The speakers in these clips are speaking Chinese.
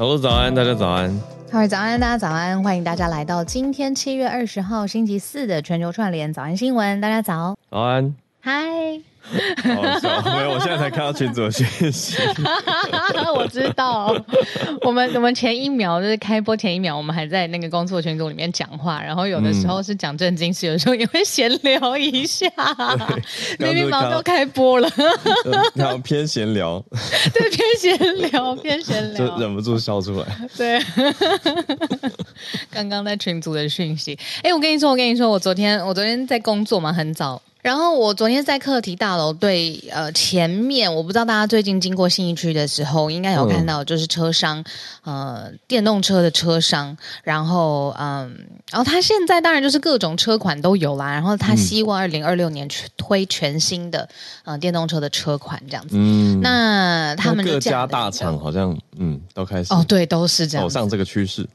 Hello，早安，大家早安。各位早安，大家早安，欢迎大家来到今天七月二十号星期四的全球串联早安新闻。大家早，早安，嗨。好笑，没有，我现在才看到群组的讯息。我知道，我们我们前一秒就是开播前一秒，我们还在那个工作群组里面讲话，然后有的时候是讲正经事，有时候也会闲聊一下。明明马上就开播了，然后偏闲聊，对，偏闲聊，偏闲聊，就忍不住笑出来。对，刚刚在群组的讯息，哎，我跟你说，我跟你说，我昨天我昨天在工作嘛，很早。然后我昨天在课题大楼对呃前面，我不知道大家最近经过信义区的时候，应该有看到就是车商，嗯、呃电动车的车商，然后嗯，然后他现在当然就是各种车款都有啦，然后他希望二零二六年推全新的呃电动车的车款这样子，嗯，那他们各家大厂好像嗯都开始哦对都是这样走上这个趋势。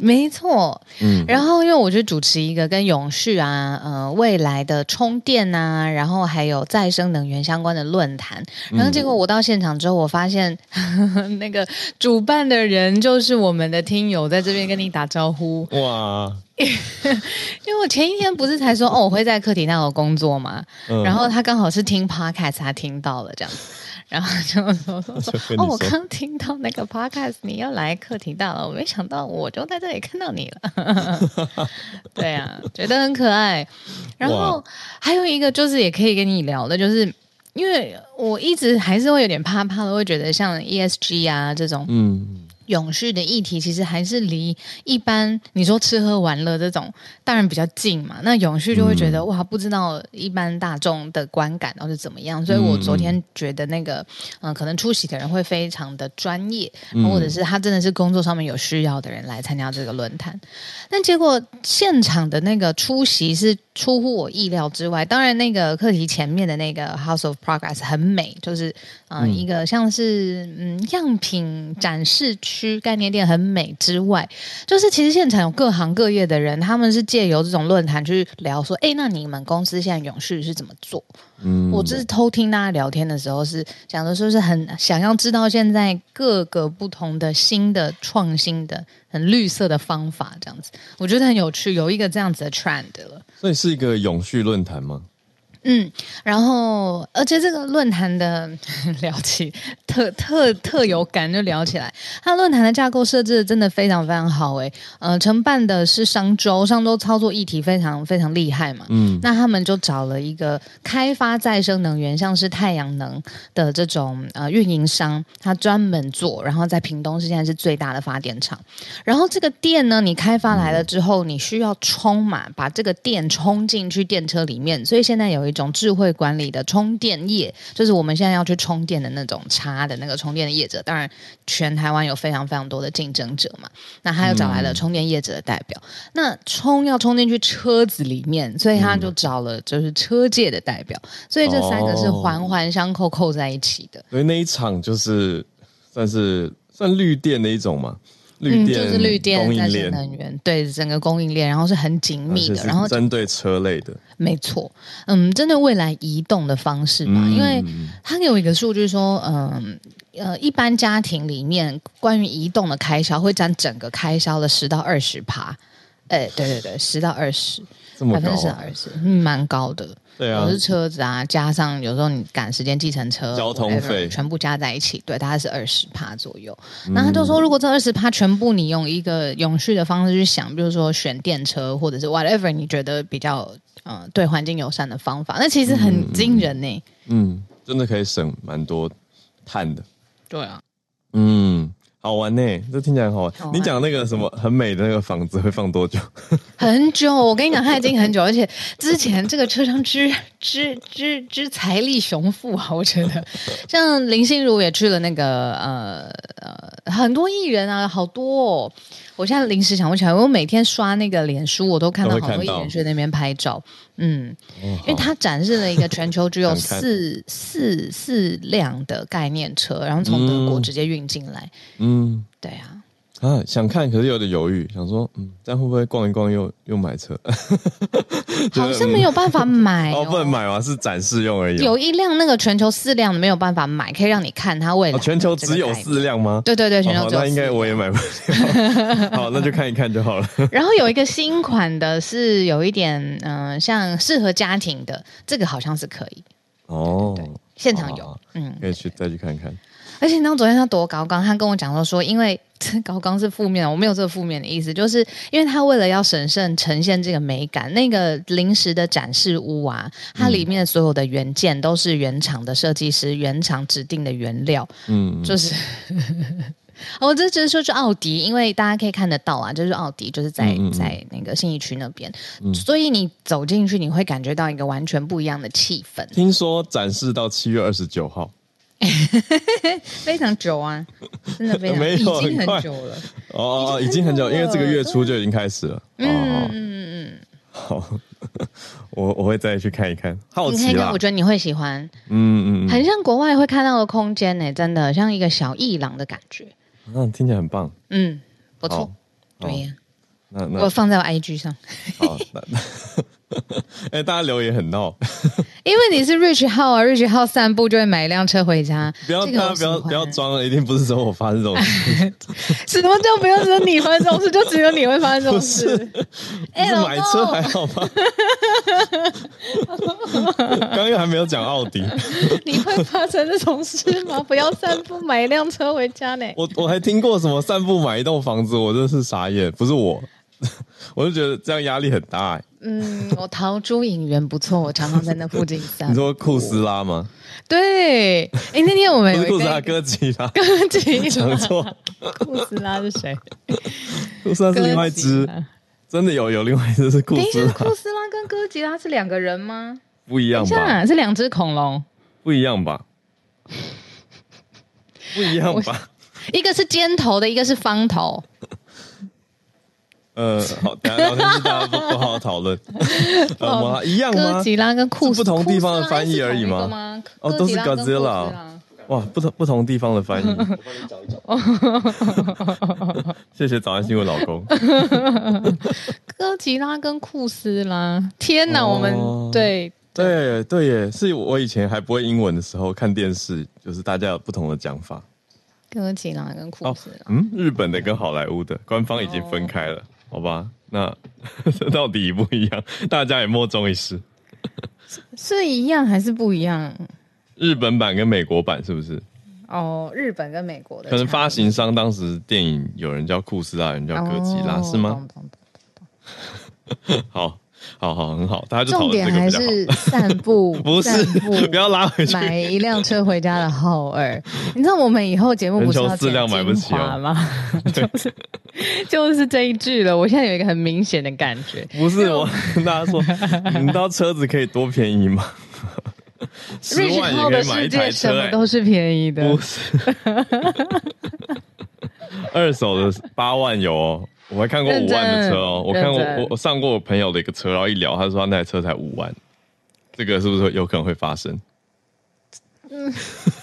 没错，嗯，然后因为我就主持一个跟永续啊、呃未来的充电啊，然后还有再生能源相关的论坛，然后结果我到现场之后，我发现、嗯、那个主办的人就是我们的听友，在这边跟你打招呼。哇，因为我前一天不是才说哦，我会在课题那有工作嘛，嗯、然后他刚好是听 podcast 他听到了这样子。然后就说说说，说哦，我刚听到那个 podcast，你要来课题大了，我没想到我就在这里看到你了。对啊，觉得很可爱。然后还有一个就是也可以跟你聊的，就是因为我一直还是会有点怕怕的，会觉得像 ESG 啊这种，嗯。永续的议题其实还是离一般你说吃喝玩乐这种当然比较近嘛，那永续就会觉得、嗯、哇，不知道一般大众的观感到底怎么样，所以我昨天觉得那个嗯、呃，可能出席的人会非常的专业，或者是他真的是工作上面有需要的人来参加这个论坛，但结果现场的那个出席是出乎我意料之外。当然，那个课题前面的那个 House of Progress 很美，就是嗯、呃，一个像是嗯样品展示区。概念店很美之外，就是其实现场有各行各业的人，他们是借由这种论坛去聊说，哎，那你们公司现在永续是怎么做？嗯，我就是偷听大家聊天的时候，是讲的说是很想要知道现在各个不同的新的创新的很绿色的方法，这样子，我觉得很有趣，有一个这样子的 trend 了。所以是是一个永续论坛吗？嗯，然后而且这个论坛的 聊起特特特有感，就聊起来。它论坛的架构设置的真的非常非常好诶，呃，承办的是商周，商周操作议题非常非常厉害嘛。嗯，那他们就找了一个开发再生能源，像是太阳能的这种呃运营商，他专门做，然后在屏东是现在是最大的发电厂。然后这个电呢，你开发来了之后，你需要充满，把这个电充进去电车里面，所以现在有一。种智慧管理的充电业，就是我们现在要去充电的那种插的那个充电的业者。当然，全台湾有非常非常多的竞争者嘛。那他又找来了充电业者的代表。嗯、那充要充进去车子里面，所以他就找了就是车界的代表。所以这三个是环环相扣扣在一起的。所以那一场就是算是算绿电的一种嘛。绿电、嗯、就是绿电供应链。能源，对整个供应链，然后是很紧密的，然后针对车类的，没错，嗯，针对未来移动的方式嘛，嗯、因为它有一个数据说，嗯呃，一般家庭里面关于移动的开销会占整个开销的十到二十趴，哎，对对对，十到二十，百分之十到二十，嗯，蛮高的。对啊，是车子啊，加上有时候你赶时间计程车，交通费全部加在一起，对，大概是二十趴左右。那、嗯、他就说，如果这二十趴全部你用一个永续的方式去想，比如说选电车，或者是 whatever 你觉得比较呃对环境友善的方法，那其实很惊人呢。嗯，真的可以省蛮多碳的。对啊，嗯。好玩呢，这听起来很好玩。好玩。你讲那个什么很美的那个房子会放多久？很久，我跟你讲，它已经很久，而且之前这个车商之之之之财力雄富啊，我觉得 像林心如也去了那个呃呃很多艺人啊，好多哦。我现在临时想不起来，我每天刷那个脸书，我都看到好多艺人去那边拍照。嗯，哦、因为它展示了一个全球只有四四四辆的概念车，然后从德国直接运进来。嗯，对啊，啊，想看，可是有点犹豫，想说，嗯，这样会不会逛一逛又又买车？好像没有办法买哦，哦，不能买吗？是展示用而已。有一辆那个全球四辆的没有办法买，可以让你看它未来、哦。全球只有四辆吗？对对对，全球只有四辆。哦、那应该我也买不了。好，那就看一看就好了。然后有一个新款的，是有一点嗯、呃，像适合家庭的，这个好像是可以。哦，对，现场有，嗯，可以去再去看看。而且你知道昨天他多高刚，他跟我讲说说，因为这高刚是负面的，我没有这个负面的意思，就是因为他为了要审慎呈现这个美感，那个临时的展示屋啊，它里面所有的原件都是原厂的设计师原厂指定的原料，嗯，就是，我这只是说是奥迪，因为大家可以看得到啊，就是奥迪就是在嗯嗯。在那个信义区那边，嗯、所以你走进去你会感觉到一个完全不一样的气氛。听说展示到七月二十九号。非常久啊，真的非常，没有已经很久了。哦，已经很久，因为这个月初就已经开始了。嗯嗯嗯嗯，好，我我会再去看一看，好奇啦。我觉得你会喜欢，嗯嗯，很像国外会看到的空间呢，真的像一个小艺廊的感觉。嗯，听起来很棒。嗯，不错，对呀。那那我放在我 IG 上。好。哎、欸，大家留言很闹，因为你是 Rich 号啊，Rich 号散步就会买一辆车回家。不要，大家不要不要装了，一定不是说我发生这种事。什么叫不要说你发生这种事？就只有你会发生这种事？哎，买车还好吗？刚刚还没有讲奥迪，你会发生这种事吗？不要散步买一辆车回家呢？我我还听过什么散步买一栋房子，我真是傻眼，不是我。我就觉得这样压力很大哎。嗯，我陶朱影园不错，我常常在那附近散。你说库斯拉吗？对，哎，那天我们库斯拉哥吉拉，哥吉拉讲错。库斯拉是谁？库斯拉是另外一只，真的有有另外一只是库斯拉。库斯拉跟哥吉拉是两个人吗？不一样吧？是两只恐龙？不一样吧？不一样吧？一个是尖头的，一个是方头。呃，好，等下聊天室大家都 都好好讨论。呃，一样吗？哥吉拉跟库斯，不同地方的翻译而已吗？哦，都是哥吉拉。哇，不同不同地方的翻译。我帮你找一找。谢谢早安新闻老公。哥吉拉跟库斯拉，天哪！我们对对对耶，是我以前还不会英文的时候看电视，就是大家有不同的讲法。哥吉拉跟库斯拉，嗯，日本的跟好莱坞的官方已经分开了。好吧，那这 到底一不一样？大家也莫衷一是，是一样还是不一样？日本版跟美国版是不是？哦，日本跟美国的，可能发行商当时电影有人叫库斯拉，有人叫哥吉拉，哦、是吗？好。好好很好，大家就重点还是散步，不是不要拉回去，买一辆车回家的浩二。你知道我们以后节目不是要剪精华吗？就是就是这一句了。我现在有一个很明显的感觉，不是我跟大家说，你知道车子可以多便宜吗？十万也可以买一台车，什么都是便宜的，不是 二手的八万有哦。我还看过五万的车哦，我看过我我上过我朋友的一个车，然后一聊，他说他那台车才五万，这个是不是有可能会发生？嗯，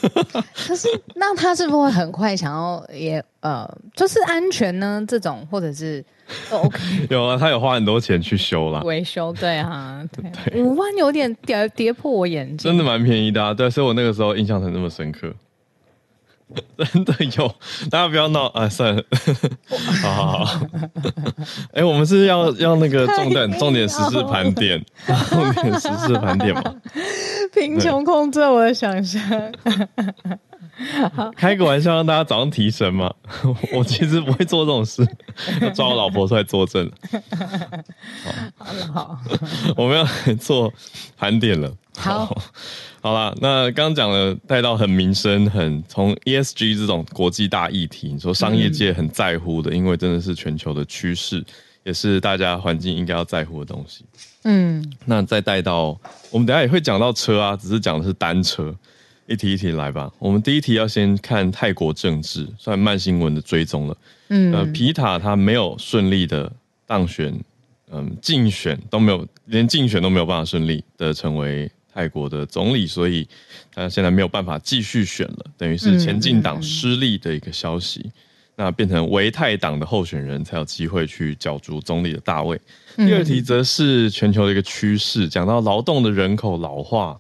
可是那他是不是会很快想要也呃，就是安全呢？这种或者是都 OK？有啊，他有花很多钱去修啦，维修，对啊，对，五万有点跌跌破我眼镜，真的蛮便宜的啊，对，所以我那个时候印象才那么深刻。真的有，大家不要闹啊！算了，好 好好。哎、欸，我们是要要那个重点重点时事盘点，重点时事盘点吗？贫穷控制我的想象。开个玩笑，让大家早上提神嘛。我其实不会做这种事，要抓我老婆出来作证。好了，好，我们要做盘点了。好。好好啦，那刚刚讲了带到很民生，很从 ESG 这种国际大议题，你说商业界很在乎的，嗯、因为真的是全球的趋势，也是大家环境应该要在乎的东西。嗯，那再带到我们等下也会讲到车啊，只是讲的是单车，一题一题来吧。我们第一题要先看泰国政治，算慢新闻的追踪了。嗯，呃，皮塔他没有顺利的当选，嗯，竞选都没有，连竞选都没有办法顺利的成为。泰国的总理，所以他现在没有办法继续选了，等于是前进党失利的一个消息。那变成为泰党的候选人才有机会去角逐总理的大位。第二题则是全球的一个趋势，讲到劳动的人口老化，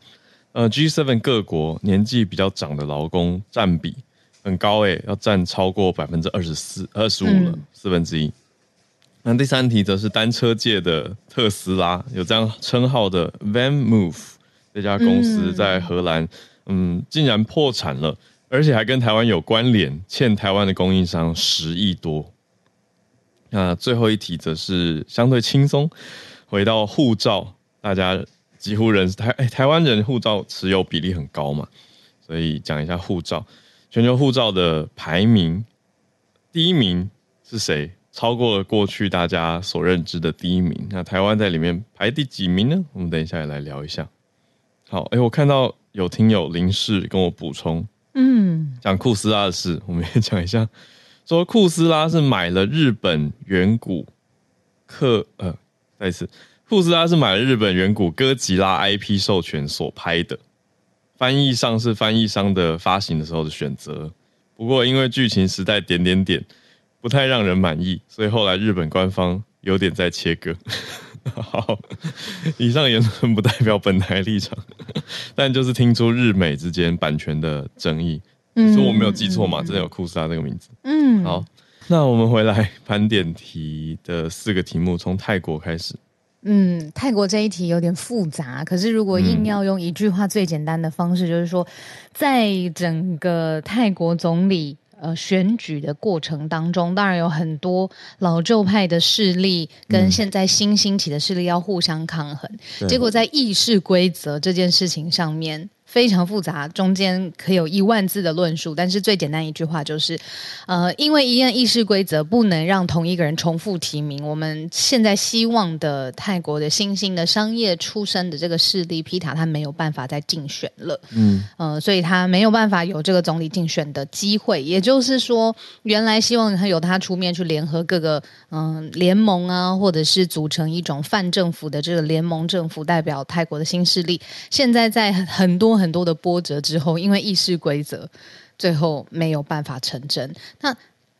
呃，G7 各国年纪比较长的劳工占比很高，诶，要占超过百分之二十四、二十五了，四分之一。那第三题则是单车界的特斯拉，有这样称号的 VanMoof 这家公司在荷兰，嗯，竟然破产了，而且还跟台湾有关联，欠台湾的供应商十亿多。那最后一题则是相对轻松，回到护照，大家几乎人台哎台湾人护照持有比例很高嘛，所以讲一下护照，全球护照的排名，第一名是谁？超过了过去大家所认知的第一名。那台湾在里面排第几名呢？我们等一下也来聊一下。好，哎，我看到有听友林氏跟我补充，嗯，讲库斯拉的事，我们也讲一下。说库斯拉是买了日本远古克呃，再一次，库斯拉是买了日本远古哥吉拉 IP 授权所拍的，翻译上是翻译商的发行的时候的选择，不过因为剧情时代点点点不太让人满意，所以后来日本官方有点在切割。好，以上言论不代表本台立场，但就是听出日美之间版权的争议。所以我没有记错嘛，真的有库斯拉这个名字。嗯，好，那我们回来盘点题的四个题目，从泰国开始。嗯，泰国这一题有点复杂，可是如果硬要用一句话最简单的方式，就是说，在整个泰国总理呃选举的过程当中，当然有很多老旧派的势力跟现在新兴起的势力要互相抗衡，结果在议事规则这件事情上面。非常复杂，中间可以有一万字的论述，但是最简单一句话就是，呃，因为一样议事规则不能让同一个人重复提名。我们现在希望的泰国的新兴的商业出身的这个势力，皮塔他没有办法再竞选了，嗯，呃，所以他没有办法有这个总理竞选的机会。也就是说，原来希望他有他出面去联合各个嗯、呃、联盟啊，或者是组成一种泛政府的这个联盟政府，代表泰国的新势力，现在在很多很很多的波折之后，因为议事规则，最后没有办法成真。那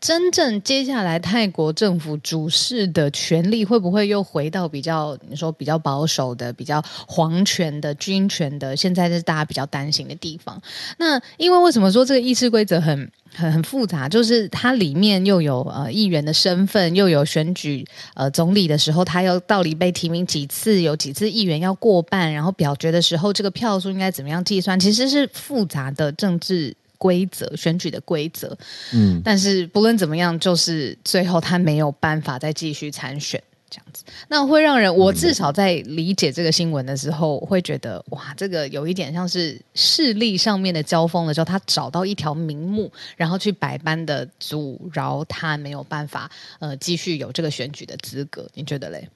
真正接下来泰国政府主事的权力会不会又回到比较你说比较保守的、比较皇权的、军权的？现在是大家比较担心的地方。那因为为什么说这个议事规则很？很很复杂，就是它里面又有呃议员的身份，又有选举呃总理的时候，他要到底被提名几次，有几次议员要过半，然后表决的时候，这个票数应该怎么样计算，其实是复杂的政治规则，选举的规则。嗯，但是不论怎么样，就是最后他没有办法再继续参选。这样子，那会让人我至少在理解这个新闻的时候，会觉得哇，这个有一点像是势力上面的交锋的时候，他找到一条明目，然后去百般的阻挠他没有办法呃继续有这个选举的资格，你觉得嘞？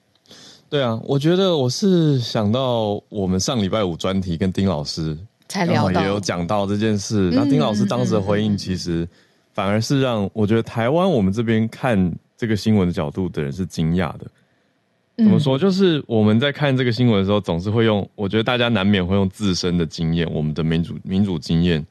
对啊，我觉得我是想到我们上礼拜五专题跟丁老师才聊到，也有讲到这件事，那丁老师当时的回应其实反而是让我觉得台湾我们这边看这个新闻的角度的人是惊讶的。怎么说？就是我们在看这个新闻的时候，总是会用，我觉得大家难免会用自身的经验，我们的民主民主经验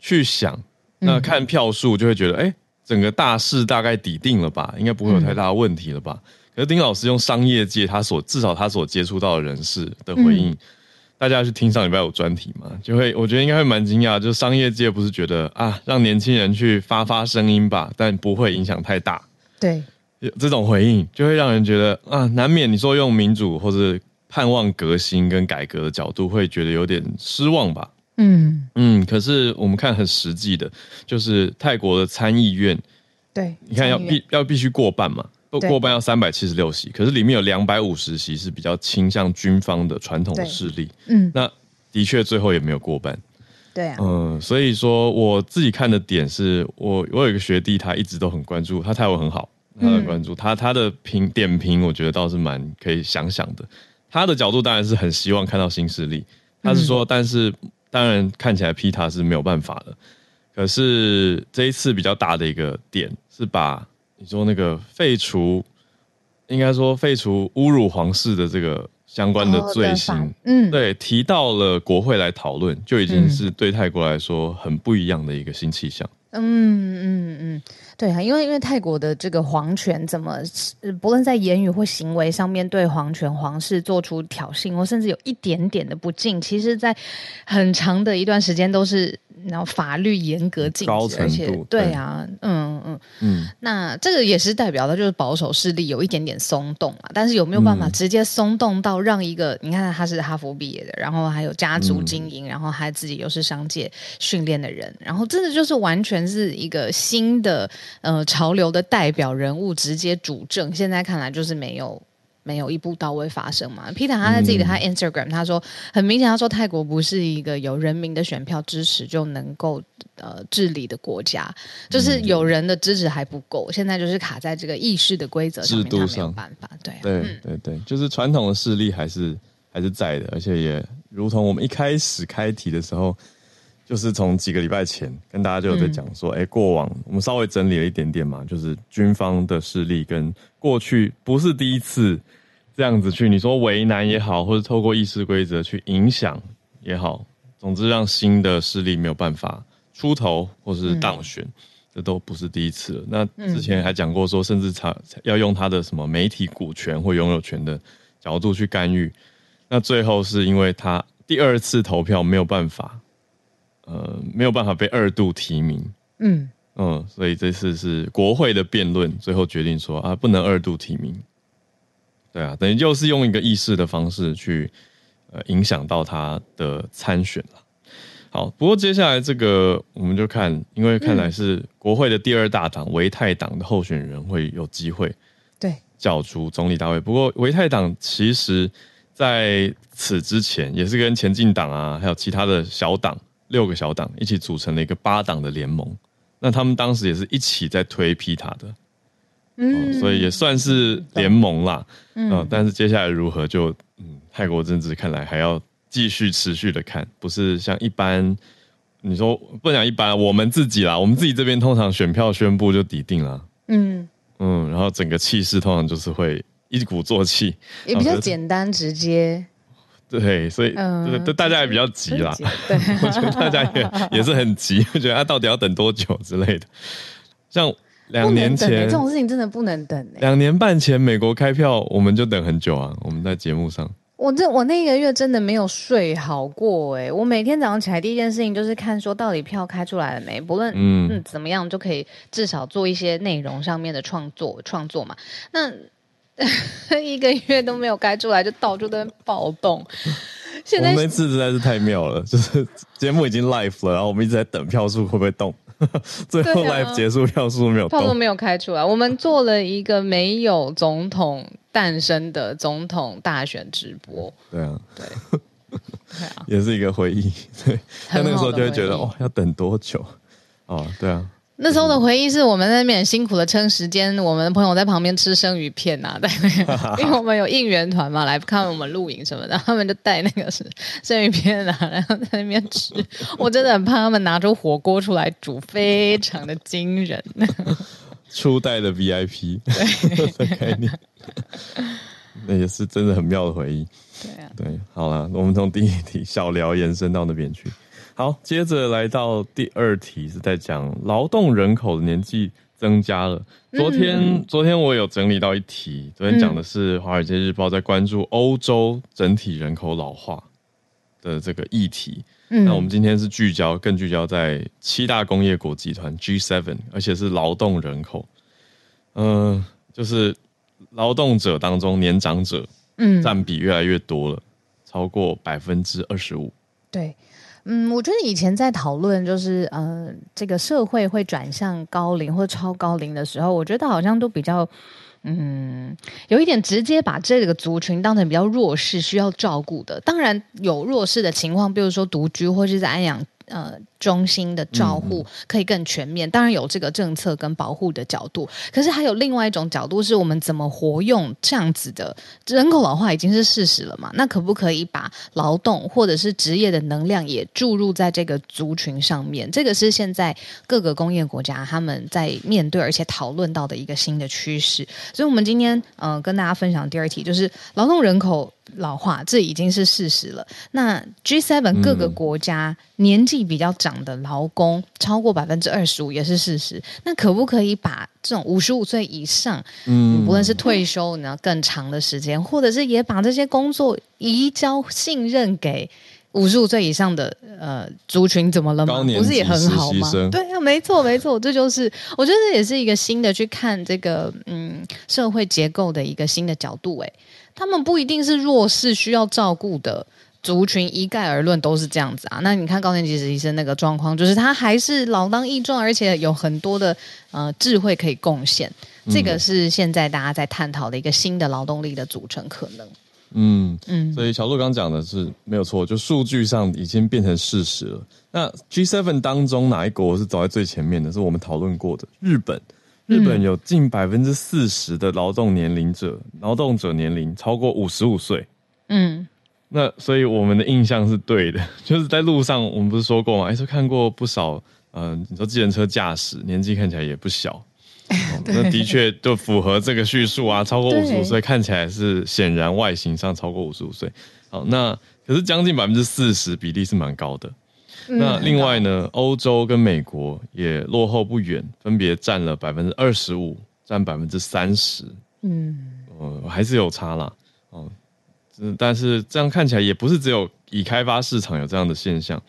去想。那看票数就会觉得，哎，整个大势大概底定了吧，应该不会有太大的问题了吧？可是丁老师用商业界他所至少他所接触到的人士的回应，大家去听上礼拜有专题嘛，就会我觉得应该会蛮惊讶。就商业界不是觉得啊，让年轻人去发发声音吧，但不会影响太大。对。这种回应就会让人觉得啊，难免你说用民主或者盼望革新跟改革的角度，会觉得有点失望吧？嗯嗯。可是我们看很实际的，就是泰国的参议院，对，你看要必要必须过半嘛，过半要三百七十六席，可是里面有两百五十席是比较倾向军方的传统势力，嗯，那的确最后也没有过半，对啊，嗯，所以说我自己看的点是我我有一个学弟，他一直都很关注，他泰文很好。他的关注，他他的评点评，我觉得倒是蛮可以想想的。他的角度当然是很希望看到新势力，他是说，但是当然看起来 Pita 是没有办法的。可是这一次比较大的一个点是把你说那个废除，应该说废除侮辱皇室的这个相关的罪行，嗯，对，提到了国会来讨论，就已经是对泰国来说很不一样的一个新气象。嗯嗯嗯，对啊，因为因为泰国的这个皇权怎么，不论在言语或行为上面对皇权皇室做出挑衅，或甚至有一点点的不敬，其实，在很长的一段时间都是。然后法律严格禁止，而且对啊，嗯嗯嗯，那这个也是代表的，就是保守势力有一点点松动啊。但是有没有办法直接松动到让一个？嗯、你看他是哈佛毕业的，然后还有家族经营，嗯、然后还自己又是商界训练的人，然后真的就是完全是一个新的呃潮流的代表人物，直接主政。现在看来就是没有。没有一步到位发生嘛？Peter 他在自己的他 Instagram，、嗯、他说很明显，他说泰国不是一个有人民的选票支持就能够呃治理的国家，就是有人的支持还不够，现在就是卡在这个议事的规则制度上没有办法。对对对对，就是传统的势力还是还是在的，而且也如同我们一开始开题的时候，就是从几个礼拜前跟大家就有在讲说，哎、嗯，过往我们稍微整理了一点点嘛，就是军方的势力跟过去不是第一次。这样子去，你说为难也好，或者透过议事规则去影响也好，总之让新的势力没有办法出头或是当选，嗯、这都不是第一次了。那之前还讲过说，甚至他要用他的什么媒体股权或拥有权的角度去干预，那最后是因为他第二次投票没有办法，呃，没有办法被二度提名，嗯嗯，所以这次是国会的辩论，最后决定说啊，不能二度提名。对啊，等于就是用一个议事的方式去，呃，影响到他的参选了。好，不过接下来这个我们就看，因为看来是国会的第二大党维泰党的候选人会有机会对角逐总理大位。不过维泰党其实在此之前也是跟前进党啊，还有其他的小党六个小党一起组成了一个八党的联盟。那他们当时也是一起在推皮塔的。嗯、哦，所以也算是联盟啦，嗯、哦，但是接下来如何就，嗯，泰国政治看来还要继续持续的看，不是像一般，你说不讲一般，我们自己啦，我们自己这边通常选票宣布就抵定了，嗯。嗯，然后整个气势通常就是会一鼓作气，也比较简单直接，对，所以对、嗯、大家也比较急啦，对，我觉得大家也 也是很急，我觉得他到底要等多久之类的，像。两年前这种事情真的不能等。两年半前美国开票，我们就等很久啊。我们在节目上，我这我那个月真的没有睡好过哎。我每天早上起来第一件事情就是看说到底票开出来了没，不论嗯，嗯怎么样就可以至少做一些内容上面的创作创作嘛。那 一个月都没有开出来，就到处在暴动。现在我们那次实在是太妙了，就是节目已经 live 了，然后我们一直在等票数会不会动。最后 live 结束，票数没有，票数没有开出来。我们做了一个没有总统诞生的总统大选直播。对啊，对，对啊，也是一个回忆。对，他那个时候就会觉得，哦，要等多久？哦，对啊。那时候的回忆是我们在那边辛苦的撑时间，我们的朋友在旁边吃生鱼片呐、啊，对，因为我们有应援团嘛，来看我们露营什么的，他们就带那个是生鱼片啊，然后在那边吃。我真的很怕他们拿出火锅出来煮，非常的惊人。初代的 VIP，对，概念，那也是真的很妙的回忆。对啊，对，好了，我们从第一题小聊延伸到那边去。好，接着来到第二题，是在讲劳动人口的年纪增加了。昨天，嗯、昨天我有整理到一题，昨天讲的是《华尔街日报》在关注欧洲整体人口老化的这个议题。嗯、那我们今天是聚焦，更聚焦在七大工业国集团 G7，而且是劳动人口。嗯、呃，就是劳动者当中年长者，嗯，占比越来越多了，超过百分之二十五。对。嗯，我觉得以前在讨论就是呃，这个社会会转向高龄或超高龄的时候，我觉得好像都比较嗯，有一点直接把这个族群当成比较弱势需要照顾的。当然有弱势的情况，比如说独居或是在安养呃。中心的照护可以更全面，当然有这个政策跟保护的角度，可是还有另外一种角度，是我们怎么活用这样子的人口老化已经是事实了嘛？那可不可以把劳动或者是职业的能量也注入在这个族群上面？这个是现在各个工业国家他们在面对而且讨论到的一个新的趋势。所以，我们今天呃跟大家分享第二题，就是劳动人口老化，这已经是事实了。那 G7 各个国家年纪比较长的劳工超过百分之二十五也是事实。那可不可以把这种五十五岁以上，嗯，无论是退休呢更长的时间，或者是也把这些工作移交信任给五十五岁以上的呃族群，怎么了吗？不是也很好吗？对啊，没错没错，这就是我觉得这也是一个新的去看这个嗯社会结构的一个新的角度诶。他们不一定是弱势需要照顾的族群，一概而论都是这样子啊。那你看高年级实习生那个状况，就是他还是老当益壮，而且有很多的呃智慧可以贡献。这个是现在大家在探讨的一个新的劳动力的组成可能。嗯嗯，所以小鹿刚讲的是没有错，就数据上已经变成事实了。那 G7 当中哪一国是走在最前面的？是我们讨论过的日本。日本有近百分之四十的劳动年龄者，劳动者年龄超过五十五岁。嗯，那所以我们的印象是对的，就是在路上，我们不是说过吗？哎，说看过不少，嗯、呃，你说自行车驾驶年纪看起来也不小，哦、那的确就符合这个叙述啊，超过五十五岁看起来是显然外形上超过五十五岁。好，那可是将近百分之四十比例是蛮高的。那另外呢，欧洲跟美国也落后不远，分别占了百分之二十五，占百分之三十。嗯，呃，还是有差啦。哦，但是这样看起来也不是只有已开发市场有这样的现象，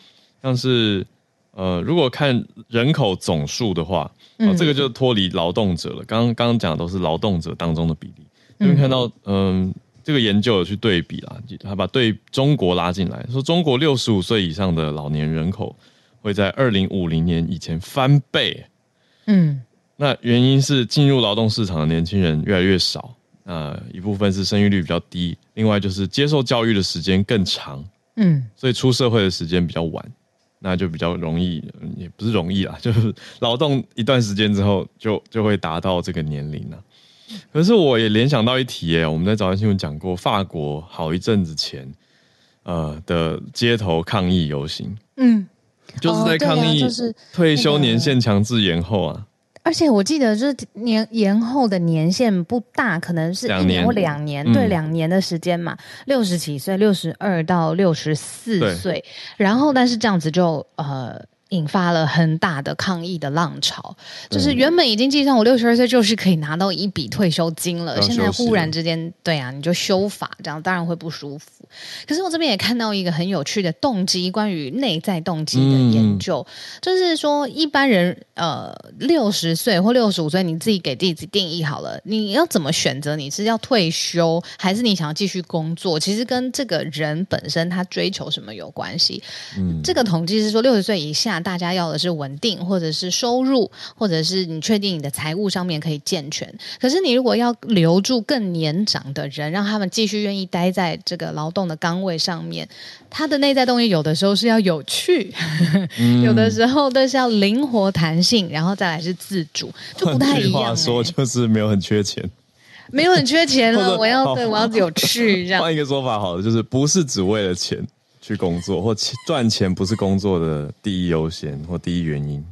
像是呃，如果看人口总数的话，哦，这个就脱离劳动者了。刚刚刚讲的都是劳动者当中的比例，因为看到嗯。呃这个研究有去对比啦，他把对中国拉进来，说中国六十五岁以上的老年人口会在二零五零年以前翻倍。嗯，那原因是进入劳动市场的年轻人越来越少，呃，一部分是生育率比较低，另外就是接受教育的时间更长，嗯，所以出社会的时间比较晚，那就比较容易，也不是容易啦，就是劳动一段时间之后就就会达到这个年龄了。可是我也联想到一题耶，我们在早安新闻讲过，法国好一阵子前，呃的街头抗议游行，嗯，就是在抗议退休年限强制延后啊。而且我记得就是年延后的年限不大，可能是一年或两年，对，两年的时间嘛，六十几岁，六十二到六十四岁，然后但是这样子就呃。引发了很大的抗议的浪潮，就是原本已经计算我六十二岁就是可以拿到一笔退休金了，现在忽然之间，对啊，你就修法，这样当然会不舒服。可是我这边也看到一个很有趣的动机，关于内在动机的研究，就是说一般人呃六十岁或六十五岁，你自己给自己定义好了，你要怎么选择？你是要退休，还是你想要继续工作？其实跟这个人本身他追求什么有关系。嗯，这个统计是说六十岁以下。大家要的是稳定，或者是收入，或者是你确定你的财务上面可以健全。可是你如果要留住更年长的人，让他们继续愿意待在这个劳动的岗位上面，他的内在动力有的时候是要有趣，嗯、有的时候都是要灵活弹性，然后再来是自主，就不太一样、说，就是没有很缺钱，没有很缺钱了。我要对，我要有趣。这样换一个说法，好了，就是不是只为了钱。去工作或赚钱不是工作的第一优先或第一原因。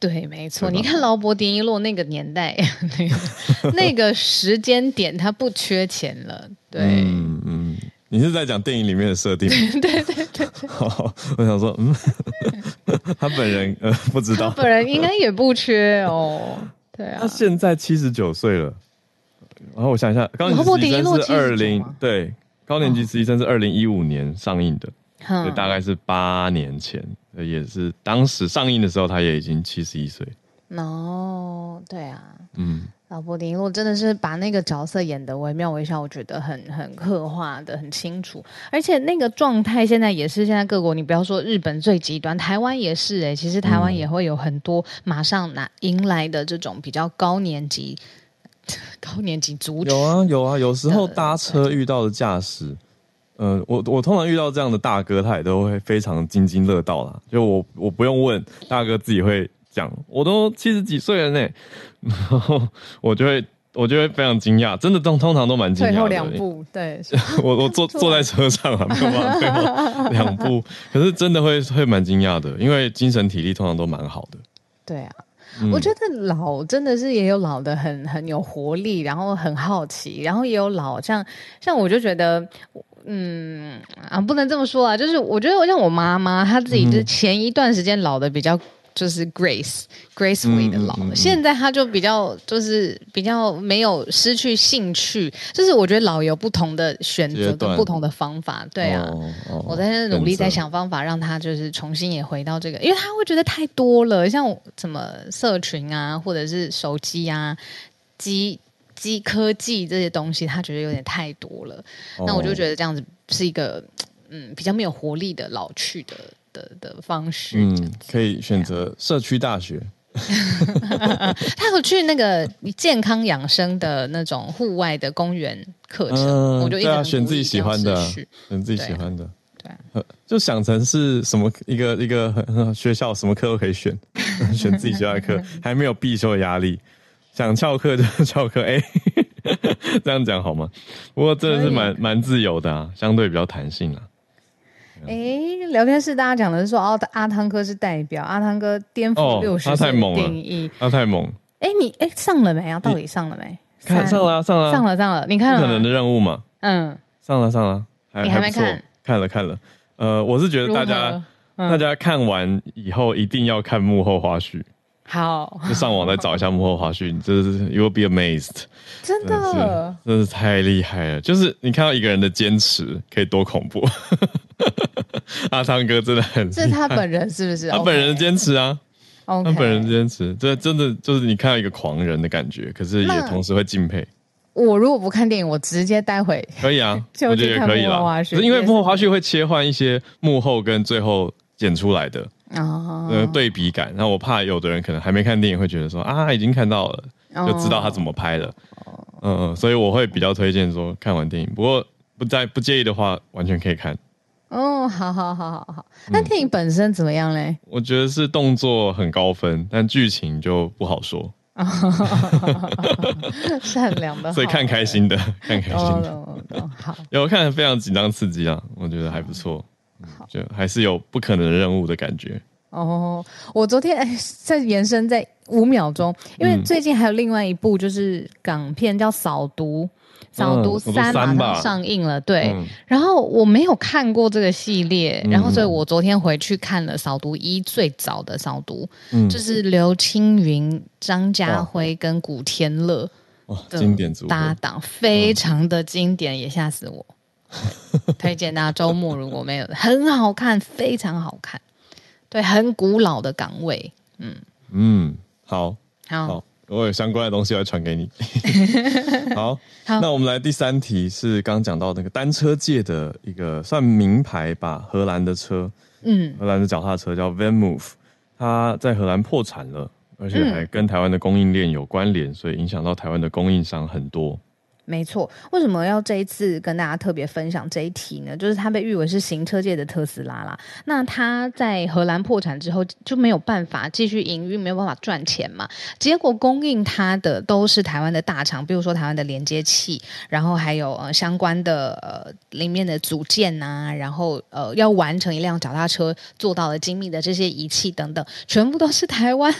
对，没错。你看劳勃·迪尼洛那个年代，那 个那个时间点，他不缺钱了。对，嗯嗯。你是在讲电影里面的设定吗？对 对对。好，我想说，嗯，他本人呃不知道，他本人应该也不缺哦。对啊。他现在七十九岁了。然后我想一下，刚刚劳勃·迪尼洛是二零对。高年级实习生是二零一五年上映的，哦、所以大概是八年前，也是当时上映的时候，他也已经七十一岁。哦，对啊，嗯，劳勃·迪尼洛真的是把那个角色演得惟妙惟肖，我觉得很很刻画的很清楚，而且那个状态现在也是现在各国，你不要说日本最极端，台湾也是哎、欸，其实台湾也会有很多马上拿迎来的这种比较高年级。高年级族群有啊有啊，有时候搭车遇到的驾驶，呃，我我通常遇到这样的大哥，他也都会非常津津乐道啦。就我我不用问，大哥自己会讲，我都七十几岁了呢，然后我就会我就会非常惊讶，真的通通常都蛮惊讶的。最后两步，对，我我坐坐在车上啊，没有办法，最后两步，可是真的会会蛮惊讶的，因为精神体力通常都蛮好的。对啊。我觉得老真的是也有老的很很有活力，然后很好奇，然后也有老像像我就觉得，嗯啊，不能这么说啊，就是我觉得我像我妈妈，她自己就是前一段时间老的比较。就是 grace gracefully 的老了，嗯嗯嗯、现在他就比较就是比较没有失去兴趣，就是我觉得老有不同的选择跟不同的方法，对啊，哦哦、我在努力在想方法让他就是重新也回到这个，因为他会觉得太多了，像什么社群啊，或者是手机啊、机机科技这些东西，他觉得有点太多了，哦、那我就觉得这样子是一个嗯比较没有活力的老去的。的的方式，嗯，可以选择社区大学。他有去那个健康养生的那种户外的公园课程，嗯、我就一直对啊，选自己喜欢的，选自己喜欢的，对，对就想成是什么一个一个 学校，什么课都可以选，选自己喜欢的课，还没有必修的压力，想翘课就翘课，哎，这样讲好吗？不过真的是蛮蛮自由的啊，相对比较弹性啊。哎，聊天室大家讲的是说，哦，阿汤哥是代表，阿汤哥颠覆六十岁定义，他太猛。哎，你哎上了没啊？到底上了没？看上了，上了，上了，上了。你看了？不可能的任务嘛？嗯，上了，上了。你还没看？看了，看了。呃，我是觉得大家大家看完以后一定要看幕后花絮。好，就上网再找一下幕后花絮，你真的是 you will be amazed。真的，真的是太厉害了！就是你看到一个人的坚持可以多恐怖。阿汤哥真的很，是他本人是不是？他本人坚持啊，Okay. 他本人坚持，这真的就是你看到一个狂人的感觉，可是也同时会敬佩。我如果不看电影，我直接待会可以啊，我觉得也可以啦。是因为幕后花絮会切换一些幕后跟最后剪出来的哦，呃对比感。然后我怕有的人可能还没看电影，会觉得说啊，已经看到了，就知道他怎么拍的。嗯嗯，所以我会比较推荐说看完电影，不过不在不介意的话，完全可以看。哦，好好好好好，那电影本身怎么样嘞？我觉得是动作很高分，但剧情就不好说。善良的，所以看开心的，看开心的。好，有看得非常紧张刺激啊，我觉得还不错。好，就还是有不可能的任务的感觉。哦，我昨天哎，再延伸在五秒钟，因为最近还有另外一部就是港片叫《扫毒》。扫毒三马上上映了，对。嗯、然后我没有看过这个系列，嗯、然后所以我昨天回去看了扫毒一最早的扫毒，嗯、就是刘青云、张家辉跟古天乐经典组搭档，非常的经典，也吓死我。推荐大家周末如果没有，很好看，非常好看，对，很古老的岗位，嗯嗯，好，好。好我有相关的东西要传给你。好，好，那我们来第三题是刚讲到那个单车界的一个算名牌吧，荷兰的车，嗯，荷兰的脚踏车叫 VanMoof，它在荷兰破产了，而且还跟台湾的供应链有关联，所以影响到台湾的供应商很多。没错，为什么要这一次跟大家特别分享这一题呢？就是它被誉为是行车界的特斯拉啦。那它在荷兰破产之后就没有办法继续营运，没有办法赚钱嘛。结果供应它的都是台湾的大厂，比如说台湾的连接器，然后还有呃相关的呃里面的组件呐、然后呃要完成一辆脚踏车做到了精密的这些仪器等等，全部都是台湾。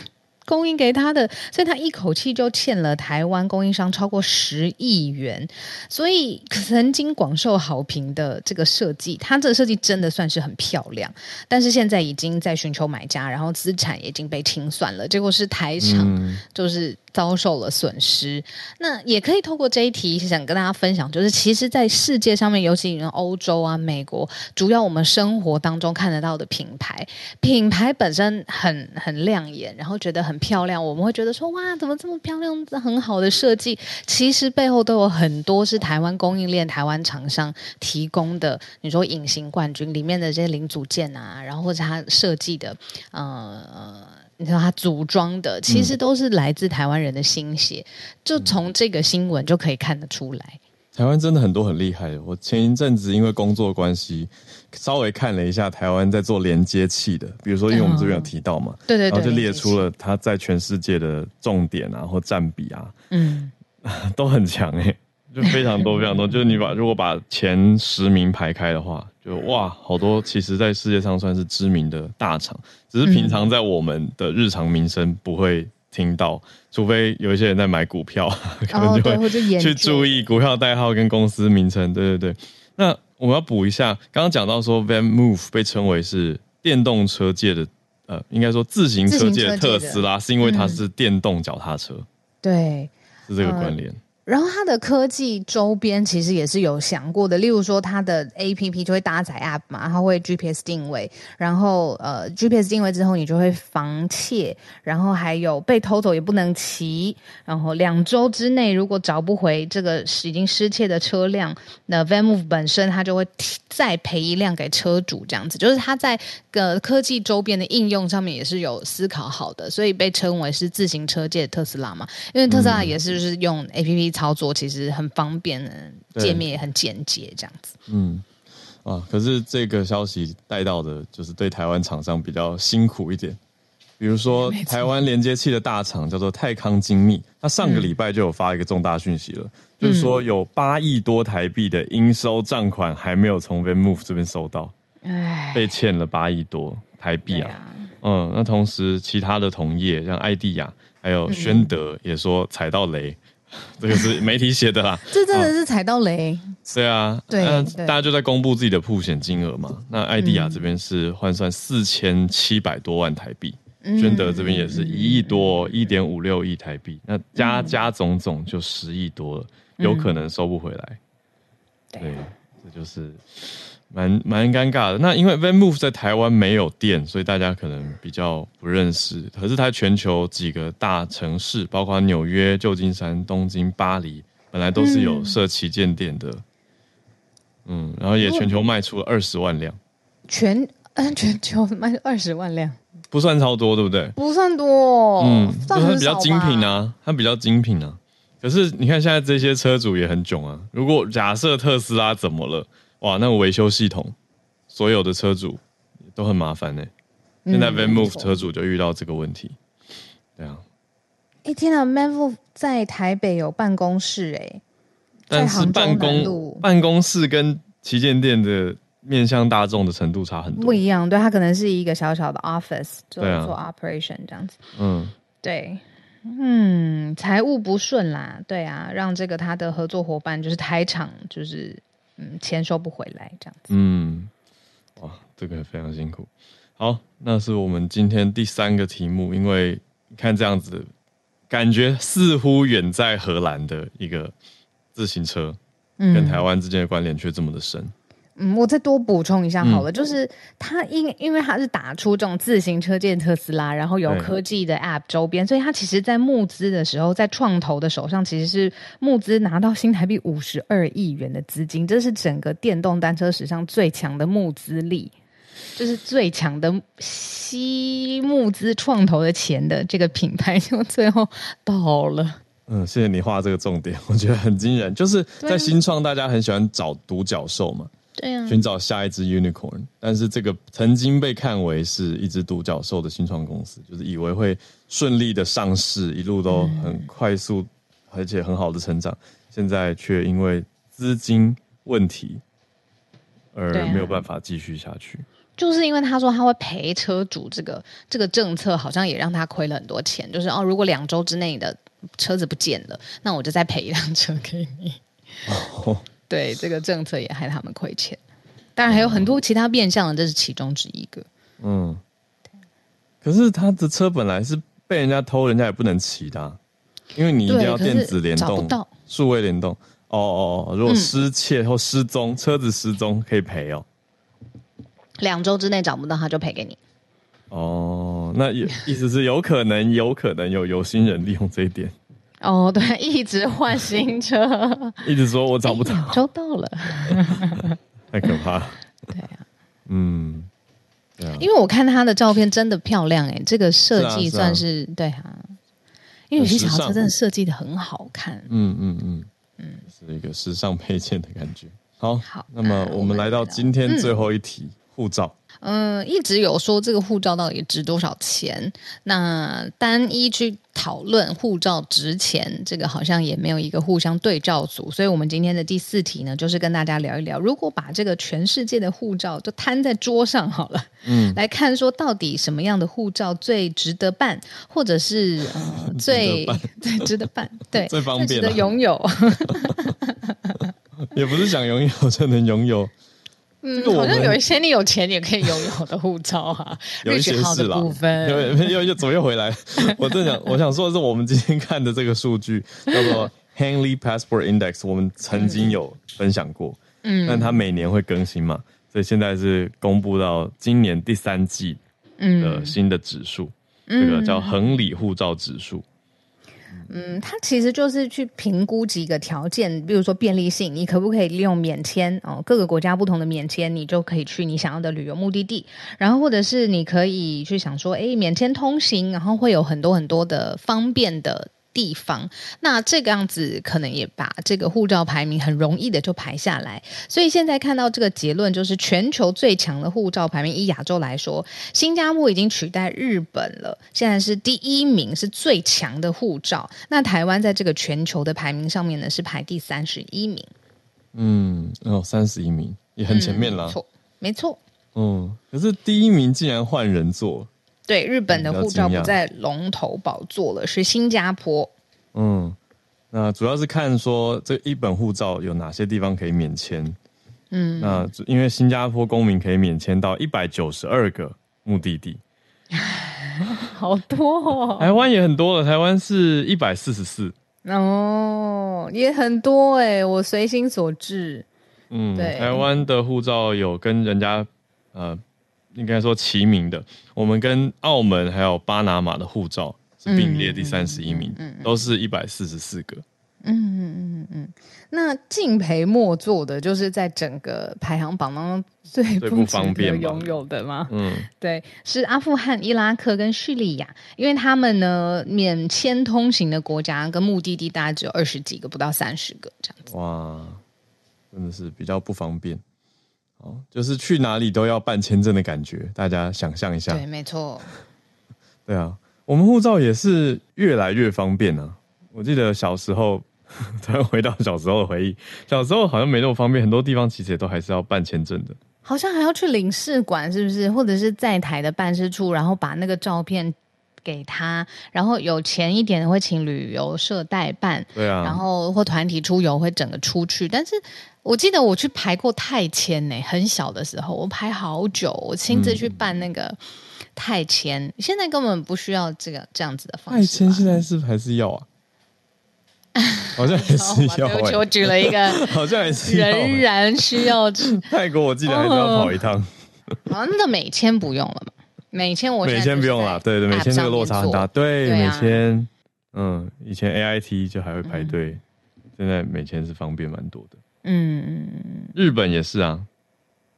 供应给他的，所以他一口气就欠了台湾供应商超过十亿元。所以曾经广受好评的这个设计，它这个设计真的算是很漂亮。但是现在已经在寻求买家，然后资产已经被清算了。结果是台厂就是遭受了损失。嗯、那也可以透过这一题想跟大家分享，就是其实，在世界上面，尤其是欧洲啊、美国，主要我们生活当中看得到的品牌，品牌本身很很亮眼，然后觉得很。漂亮，我们会觉得说哇，怎么这么漂亮？很好的设计，其实背后都有很多是台湾供应链、台湾厂商提供的。你说隐形冠军里面的这些零组件啊，然后或者它设计的，呃，你知道它组装的，其实都是来自台湾人的心血。就从这个新闻就可以看得出来。台湾真的很多很厉害的。我前一阵子因为工作关系，稍微看了一下台湾在做连接器的，比如说因为我们这边有提到嘛，对对对，然后就列出了它在全世界的重点啊或占比啊，嗯，都很强诶，就非常多非常多。就是你把如果把前十名排开的话，就哇，好多其实在世界上算是知名的大厂，只是平常在我们的日常民生不会听到，除非有一些人在买股票，可能就会去注意股票代号跟公司名称。对对对，那我们要补一下，刚刚讲到说 Van Move 被称为是电动车界的，呃，应该说自行车界的特斯拉，是因为它是电动脚踏车。对，是这个关联。然后它的科技周边其实也是有想过的，例如说它的 APP 就会搭载 App 嘛，它会 GPS 定位，然后呃 GPS 定位之后你就会防窃，然后还有被偷走也不能骑，然后两周之内如果找不回这个已经失窃的车辆，那 VanMoof 本身它就会再赔一辆给车主，这样子就是它在个科技周边的应用上面也是有思考好的，所以被称为是自行车界的特斯拉嘛，因为特斯拉也是就是用 APP。操作其实很方便，界面也很简洁，这样子。嗯，啊，可是这个消息带到的，就是对台湾厂商比较辛苦一点。比如说，台湾连接器的大厂叫做泰康精密，他上个礼拜就有发一个重大讯息了，嗯、就是说有八亿多台币的应收账款还没有从 VanMoof 这边收到，哎，被欠了八亿多台币啊。啊嗯，那同时其他的同业像艾地亚还有宣德也说踩到雷。这个是媒体写的啦，这真的是踩到雷。对啊，对，那大家就在公布自己的曝险金额嘛。那艾迪亚这边是换算四千七百多万台币，宣德这边也是一亿多，一点五六亿台币。那加加总总就十亿多了，有可能收不回来。对，这就是。蛮蛮尴尬的。那因为 VanMoof 在台湾没有店，所以大家可能比较不认识。可是它全球几个大城市，包括纽约、旧金山、东京、巴黎，本来都是有设旗舰店的。嗯，然后也全球卖出了二十万辆。全嗯，全球卖二十万辆，不算超多，对不对？不算多，嗯，它比较精品啊，它比较精品啊。可是你看现在这些车主也很囧啊。如果假设特斯拉怎么了？哇，那个维修系统，所有的车主都很麻烦呢。现在 VanMoof 车主就遇到这个问题，嗯、对啊。哎、欸，天啊，VanMoof 在台北有办公室哎，但是办公办公室跟旗舰店的面向大众的程度差很多，不一样。对，它可能是一个小小的 office 做做 operation 这样子。嗯，对，嗯，财务不顺啦，对啊，让这个他的合作伙伴就是台厂就是。嗯，钱收不回来这样子。嗯，哇，这个非常辛苦。好，那是我们今天第三个题目。因为看这样子，感觉似乎远在荷兰的一个自行车，跟台湾之间的关联却这么的深。嗯，我再多补充一下好了，嗯、就是它因因为它是打出这种自行车界特斯拉，然后有科技的 App 周边，所以它其实，在募资的时候，在创投的手上，其实是募资拿到新台币五十二亿元的资金，这是整个电动单车史上最强的募资力，就是最强的吸募资创投的钱的这个品牌，就最后倒了。嗯，谢谢你画这个重点，我觉得很惊人，就是在新创，大家很喜欢找独角兽嘛。对啊，寻找下一只 unicorn，但是这个曾经被看为是一只独角兽的新创公司，就是以为会顺利的上市，一路都很快速，而且很好的成长，现在却因为资金问题而没有办法继续下去。就是因为他说他会赔车主，这个这个政策好像也让他亏了很多钱。就是哦，如果两周之内的车子不见了，那我就再赔一辆车给你。哦 对，这个政策也害他们亏钱，当然还有很多其他变相的，这是其中之一个。嗯，可是他的车本来是被人家偷，人家也不能骑的，因为你一定要电子联动、数位联动。哦哦哦，如果失窃或失踪，嗯、车子失踪可以赔哦。两周之内找不到，他就赔给你。哦，那也意思是有可能，有可能有有心人利用这一点。哦，对，一直换新车，一直说我找不到，找到了，太可怕。了。对啊，嗯，对啊，因为我看他的照片真的漂亮哎，这个设计算是，对啊，因为有些小车真的设计的很好看，嗯嗯嗯。嗯，是一个时尚配件的感觉。好，好，那么我们来到今天最后一题，嗯、护照。嗯，一直有说这个护照到底值多少钱？那单一去讨论护照值钱，这个好像也没有一个互相对照组。所以，我们今天的第四题呢，就是跟大家聊一聊，如果把这个全世界的护照都摊在桌上好了，嗯，来看说到底什么样的护照最值得办，或者是呃最最 值得办，对，最方便、值得拥有，也不是想拥有就能拥有。嗯，好像有一些你有钱也可以拥有的护照啊，有一些是啦。又又又怎么又回来？我正想，我想说的是，我们今天看的这个数据叫做 Henley Passport Index，我们曾经有分享过，嗯，但它每年会更新嘛，所以现在是公布到今年第三季的新的指数，嗯、这个叫恒理护照指数。嗯，它其实就是去评估几个条件，比如说便利性，你可不可以利用免签哦？各个国家不同的免签，你就可以去你想要的旅游目的地。然后或者是你可以去想说，哎，免签通行，然后会有很多很多的方便的。地方，那这个样子可能也把这个护照排名很容易的就排下来，所以现在看到这个结论就是全球最强的护照排名，以亚洲来说，新加坡已经取代日本了，现在是第一名，是最强的护照。那台湾在这个全球的排名上面呢，是排第三十一名。嗯，哦，三十一名也很前面了，错、嗯，没错。嗯，可是第一名竟然换人做。对，日本的护照不在龙头宝座了，是新加坡。嗯，那主要是看说这一本护照有哪些地方可以免签。嗯，那因为新加坡公民可以免签到一百九十二个目的地，好多哦。台湾也很多了，台湾是一百四十四。哦，也很多哎，我随心所至。嗯，对，台湾的护照有跟人家呃。应该说齐名的，我们跟澳门还有巴拿马的护照是并列第三十一名，嗯嗯嗯、都是一百四十四个。嗯嗯嗯嗯，那敬陪末座的，就是在整个排行榜当中最不方便拥有的吗？嗯，对，是阿富汗、伊拉克跟叙利亚，因为他们呢免签通行的国家跟目的地大概只有二十几个，不到三十个这样子。哇，真的是比较不方便。哦，就是去哪里都要办签证的感觉，大家想象一下。对，没错。对啊，我们护照也是越来越方便啊。我记得小时候，突然回到小时候的回忆，小时候好像没那么方便，很多地方其实也都还是要办签证的。好像还要去领事馆，是不是？或者是在台的办事处，然后把那个照片给他，然后有钱一点的会请旅游社代办。对啊，然后或团体出游会整个出去，但是。我记得我去排过泰签呢，很小的时候我排好久，我亲自去办那个泰签。嗯、现在根本不需要这个这样子的方式。泰签现在是不是还是要啊？好像还 是要、欸。我举了一个，好像还是仍然需要去。泰国我记得还是要跑一趟。好像那个美签不用了嘛？美签我美签不用了，对对，美签这个落差很大。对，对啊、美签，嗯，以前 A I T 就还会排队，嗯、现在美签是方便蛮多的。嗯，日本也是啊，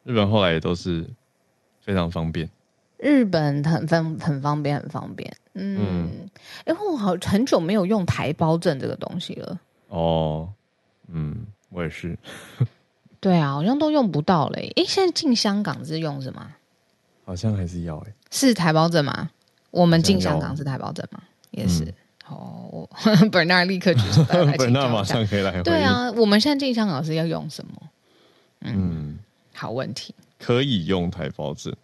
日本后来也都是非常方便。日本很方很方便，很方便。嗯，哎、嗯，我好很久没有用台胞证这个东西了。哦，嗯，我也是。对啊，好像都用不到嘞。哎，现在进香港是用什么？好像还是要哎，是台胞证吗？我们进香港是台胞证吗？也是。嗯哦，Bernard 立刻举手，Bernard 马上可以来。对啊，我们现在进香港是要用什么？嗯，嗯好问题。可以用台胞证，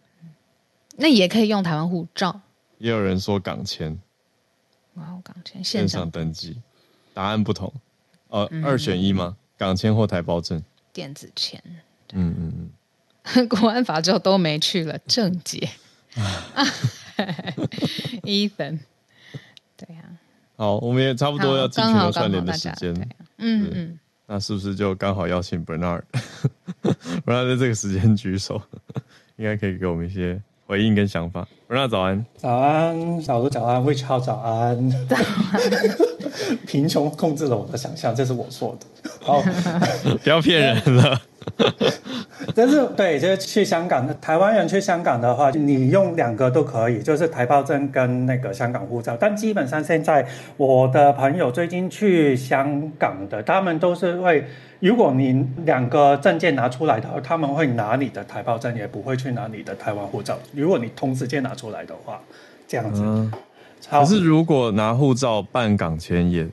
那也可以用台湾护照。也有人说港签。哇，港签线上登记，答案不同。呃，嗯、二选一吗？港签或台胞证？电子签。嗯嗯嗯。国安法之后都没去了，郑捷。Ethan。对呀。好，我们也差不多要进行串联的时间。嗯嗯，那是不是就刚好邀请 Bernard？Bernard 在这个时间举手，应该可以给我们一些回应跟想法。Bernard 早安，早安，小鹿早安早安。早安贫穷控制了我的想象，这是我说的。好，不要骗人了。但是对，就是去香港的台湾人去香港的话，你用两个都可以，就是台胞证跟那个香港护照。但基本上现在我的朋友最近去香港的，他们都是会，如果你两个证件拿出来的话，他们会拿你的台胞证，也不会去拿你的台湾护照。如果你同时间拿出来的话，这样子。嗯、可是如果拿护照办港签也。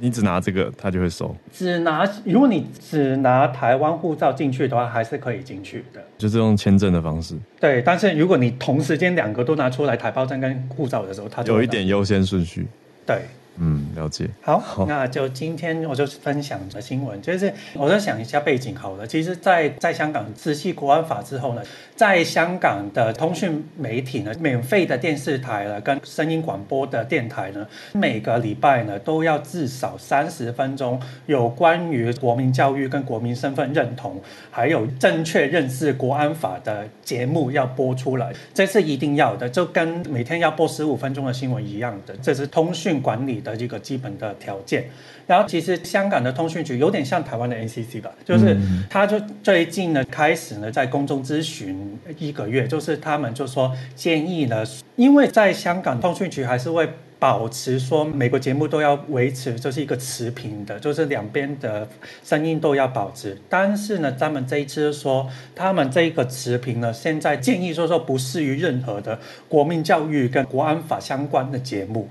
你只拿这个，他就会收。只拿，如果你只拿台湾护照进去的话，还是可以进去的。就是用签证的方式。对，但是如果你同时间两个都拿出来，台胞证跟护照的时候，它就有一点优先顺序。对。嗯，了解。好，好，那就今天我就分享的新闻，就是我在想一下背景好了。其实在，在在香港实施国安法之后呢，在香港的通讯媒体呢，免费的电视台了，跟声音广播的电台呢，每个礼拜呢都要至少三十分钟有关于国民教育跟国民身份认同，还有正确认识国安法的节目要播出来，这是一定要的，就跟每天要播十五分钟的新闻一样的，这是通讯管理的。一个基本的条件，然后其实香港的通讯局有点像台湾的 NCC 吧，就是他就最近呢开始呢在公众咨询一个月，就是他们就说建议呢，因为在香港通讯局还是会保持说每个节目都要维持就是一个持平的，就是两边的声音都要保持，但是呢，他们这一次说他们这一个持平呢，现在建议说说不适于任何的国民教育跟国安法相关的节目。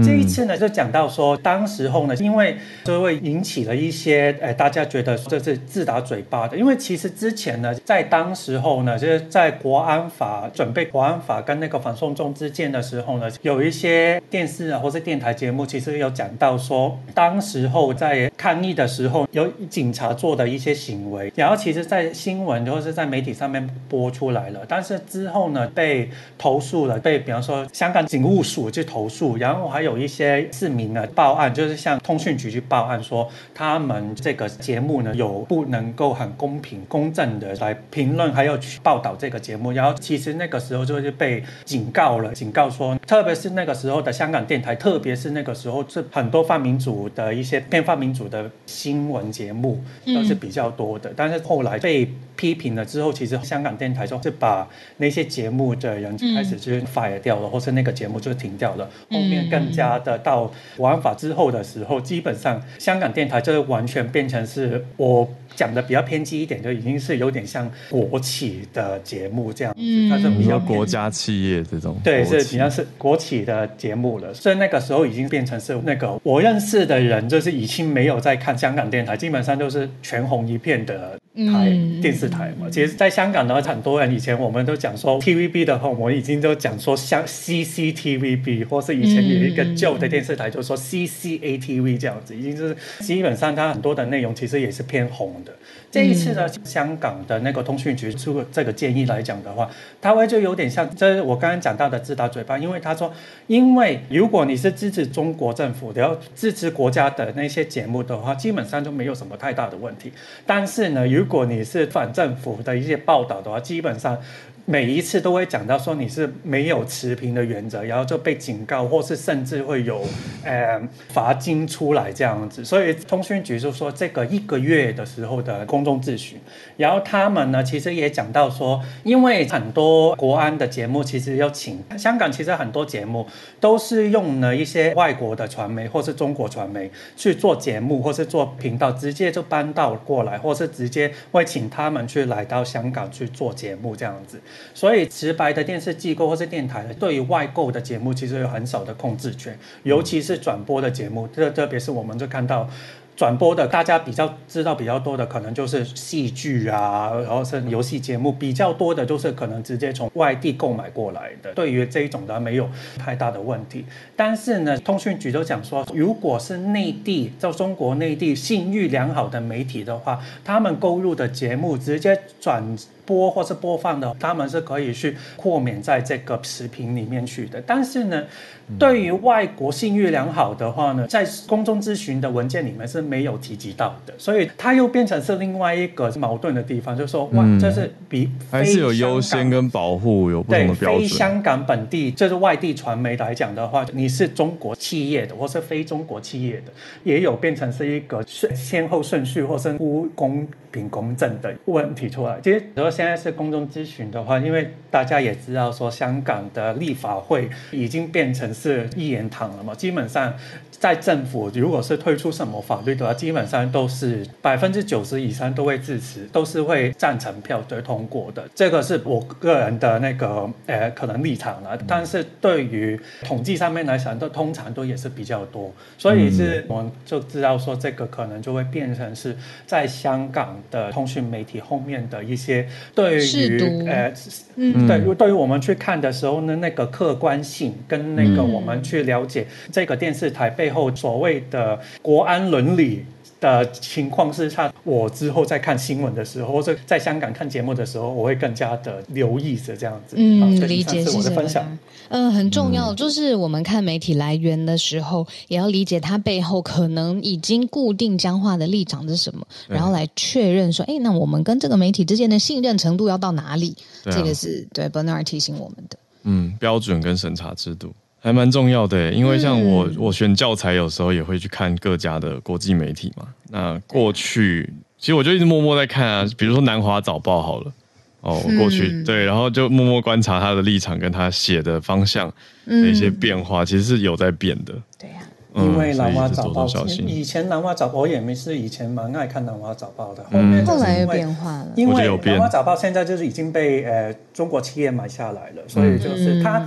这一次呢，就讲到说，当时候呢，因为就会引起了一些，呃，大家觉得这是自打嘴巴的。因为其实之前呢，在当时候呢，就是在国安法准备国安法跟那个反送中之间的时候呢，有一些电视啊或是电台节目，其实有讲到说，当时候在抗议的时候有警察做的一些行为，然后其实，在新闻或是在媒体上面播出来了，但是之后呢，被投诉了，被比方说香港警务署去投诉，然后还。有一些市民呢报案，就是向通讯局去报案说，他们这个节目呢有不能够很公平公正的来评论，还有去报道这个节目。然后其实那个时候就是被警告了，警告说，特别是那个时候的香港电台，特别是那个时候是很多泛民主的一些偏泛民主的新闻节目都是比较多的。但是后来被批评了之后，其实香港电台就是把那些节目的人开始就 fire 掉了，或是那个节目就停掉了。后面更加的到国安法之后的时候，基本上香港电台就完全变成是我讲的比较偏激一点，就已经是有点像国企的节目这样子，它是比较国家企业这种，对，是比较是国企的节目了。所以那个时候已经变成是那个我认识的人，就是已经没有在看香港电台，基本上都是全红一片的台电视台嘛。其实，在香港的话，很多人以前我们都讲说 TVB 的话，我们已经都讲说像 CCTVB，或是以前有一个。旧的电视台就说 CCTV 这样子，已经是基本上它很多的内容其实也是偏红的。这一次呢，香港的那个通讯局出这个建议来讲的话，他会就有点像，这是我刚刚讲到的自打嘴巴，因为他说，因为如果你是支持中国政府的，要支持国家的那些节目的话，基本上就没有什么太大的问题。但是呢，如果你是反政府的一些报道的话，基本上。每一次都会讲到说你是没有持平的原则，然后就被警告，或是甚至会有呃罚金出来这样子。所以通讯局就说这个一个月的时候的公众咨询，然后他们呢其实也讲到说，因为很多国安的节目其实要请香港，其实很多节目都是用了一些外国的传媒或是中国传媒去做节目或是做频道，直接就搬到过来，或是直接会请他们去来到香港去做节目这样子。所以，直白的电视机构或是电台，对于外购的节目，其实有很少的控制权，尤其是转播的节目，特特别是我们就看到。转播的大家比较知道比较多的，可能就是戏剧啊，然后是游戏节目比较多的，就是可能直接从外地购买过来的。对于这一种的没有太大的问题。但是呢，通讯局都讲说，如果是内地在中国内地信誉良好的媒体的话，他们购入的节目直接转播或是播放的，他们是可以去豁免在这个视频里面去的。但是呢，对于外国信誉良好的话呢，在公众咨询的文件里面是。没有提及到的，所以它又变成是另外一个矛盾的地方，就是说哇，这是比还是有优先跟保护有不同的标准。对，非香港本地就是外地传媒来讲的话，你是中国企业的或是非中国企业的，也有变成是一个顺先后顺序或是不公平公正的问题出来。其实现在是公众咨询的话，因为大家也知道说香港的立法会已经变成是一言堂了嘛，基本上。在政府如果是推出什么法律的话，基本上都是百分之九十以上都会支持，都是会赞成票对通过的。这个是我个人的那个呃可能立场了。但是对于统计上面来讲，都通常都也是比较多，所以是我们就知道说这个可能就会变成是在香港的通讯媒体后面的一些对于呃嗯。对对于我们去看的时候呢，那个客观性跟那个我们去了解这个电视台背后所谓的国安伦理的情况是差，我之后在看新闻的时候，或者在香港看节目的时候，我会更加的留意着这样子。嗯，理解是我的分享。嗯、呃，很重要，就是我们看媒体来源的时候，也要理解它背后可能已经固定僵化的立场是什么，然后来确认说，哎，那我们跟这个媒体之间的信任程度要到哪里？啊、这个是对 Bernard 提醒我们的。嗯，标准跟审查制度。还蛮重要的，因为像我，嗯、我选教材有时候也会去看各家的国际媒体嘛。那过去其实我就一直默默在看啊，比如说南华早报好了，哦，过去、嗯、对，然后就默默观察他的立场跟他写的方向的一些变化，嗯、其实是有在变的。对呀。因为南华早报，以前南华早报我也没是以前蛮爱看南华早报的，后面后来又变化了。因为南华早报现在就是已经被呃中国企业买下来了，所以就是他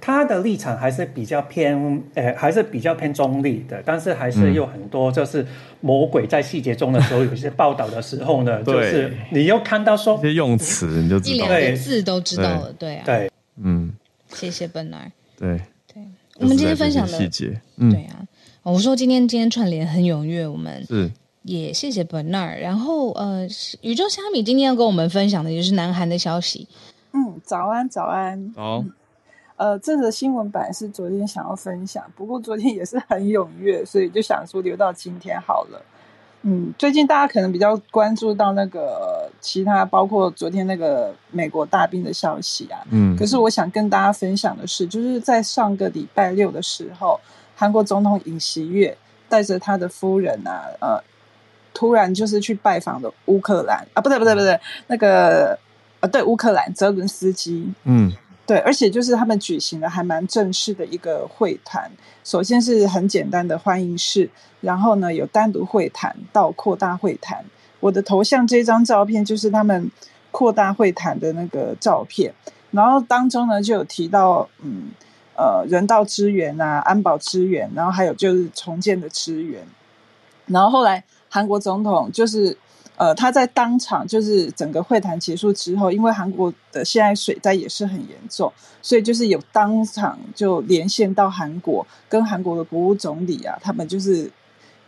他的立场还是比较偏呃还是比较偏中立的，但是还是有很多就是魔鬼在细节中的时候，有一些报道的时候呢，就是你又看到说一些用词你就知道，一两个字都知道了，对。啊，对，嗯，谢谢 Bernard，对。我们今天分享的细节，嗯、对啊，我说今天今天串联很踊跃，我们是。也谢谢 Bernard。然后呃，宇宙虾米今天要跟我们分享的就是南韩的消息。嗯，早安早安。好、嗯，呃，这则新闻本来是昨天想要分享，不过昨天也是很踊跃，所以就想说留到今天好了。嗯，最近大家可能比较关注到那个其他，包括昨天那个美国大兵的消息啊。嗯，可是我想跟大家分享的是，就是在上个礼拜六的时候，韩国总统尹锡月带着他的夫人啊，呃，突然就是去拜访了乌克兰啊，不对不对不对，那个呃，对乌克兰泽伦斯基。嗯。对，而且就是他们举行了还蛮正式的一个会谈。首先是很简单的欢迎式，然后呢有单独会谈到扩大会谈。我的头像这张照片就是他们扩大会谈的那个照片。然后当中呢就有提到，嗯呃人道支援啊、安保支援，然后还有就是重建的支援。然后后来韩国总统就是。呃，他在当场就是整个会谈结束之后，因为韩国的现在水灾也是很严重，所以就是有当场就连线到韩国，跟韩国的国务总理啊，他们就是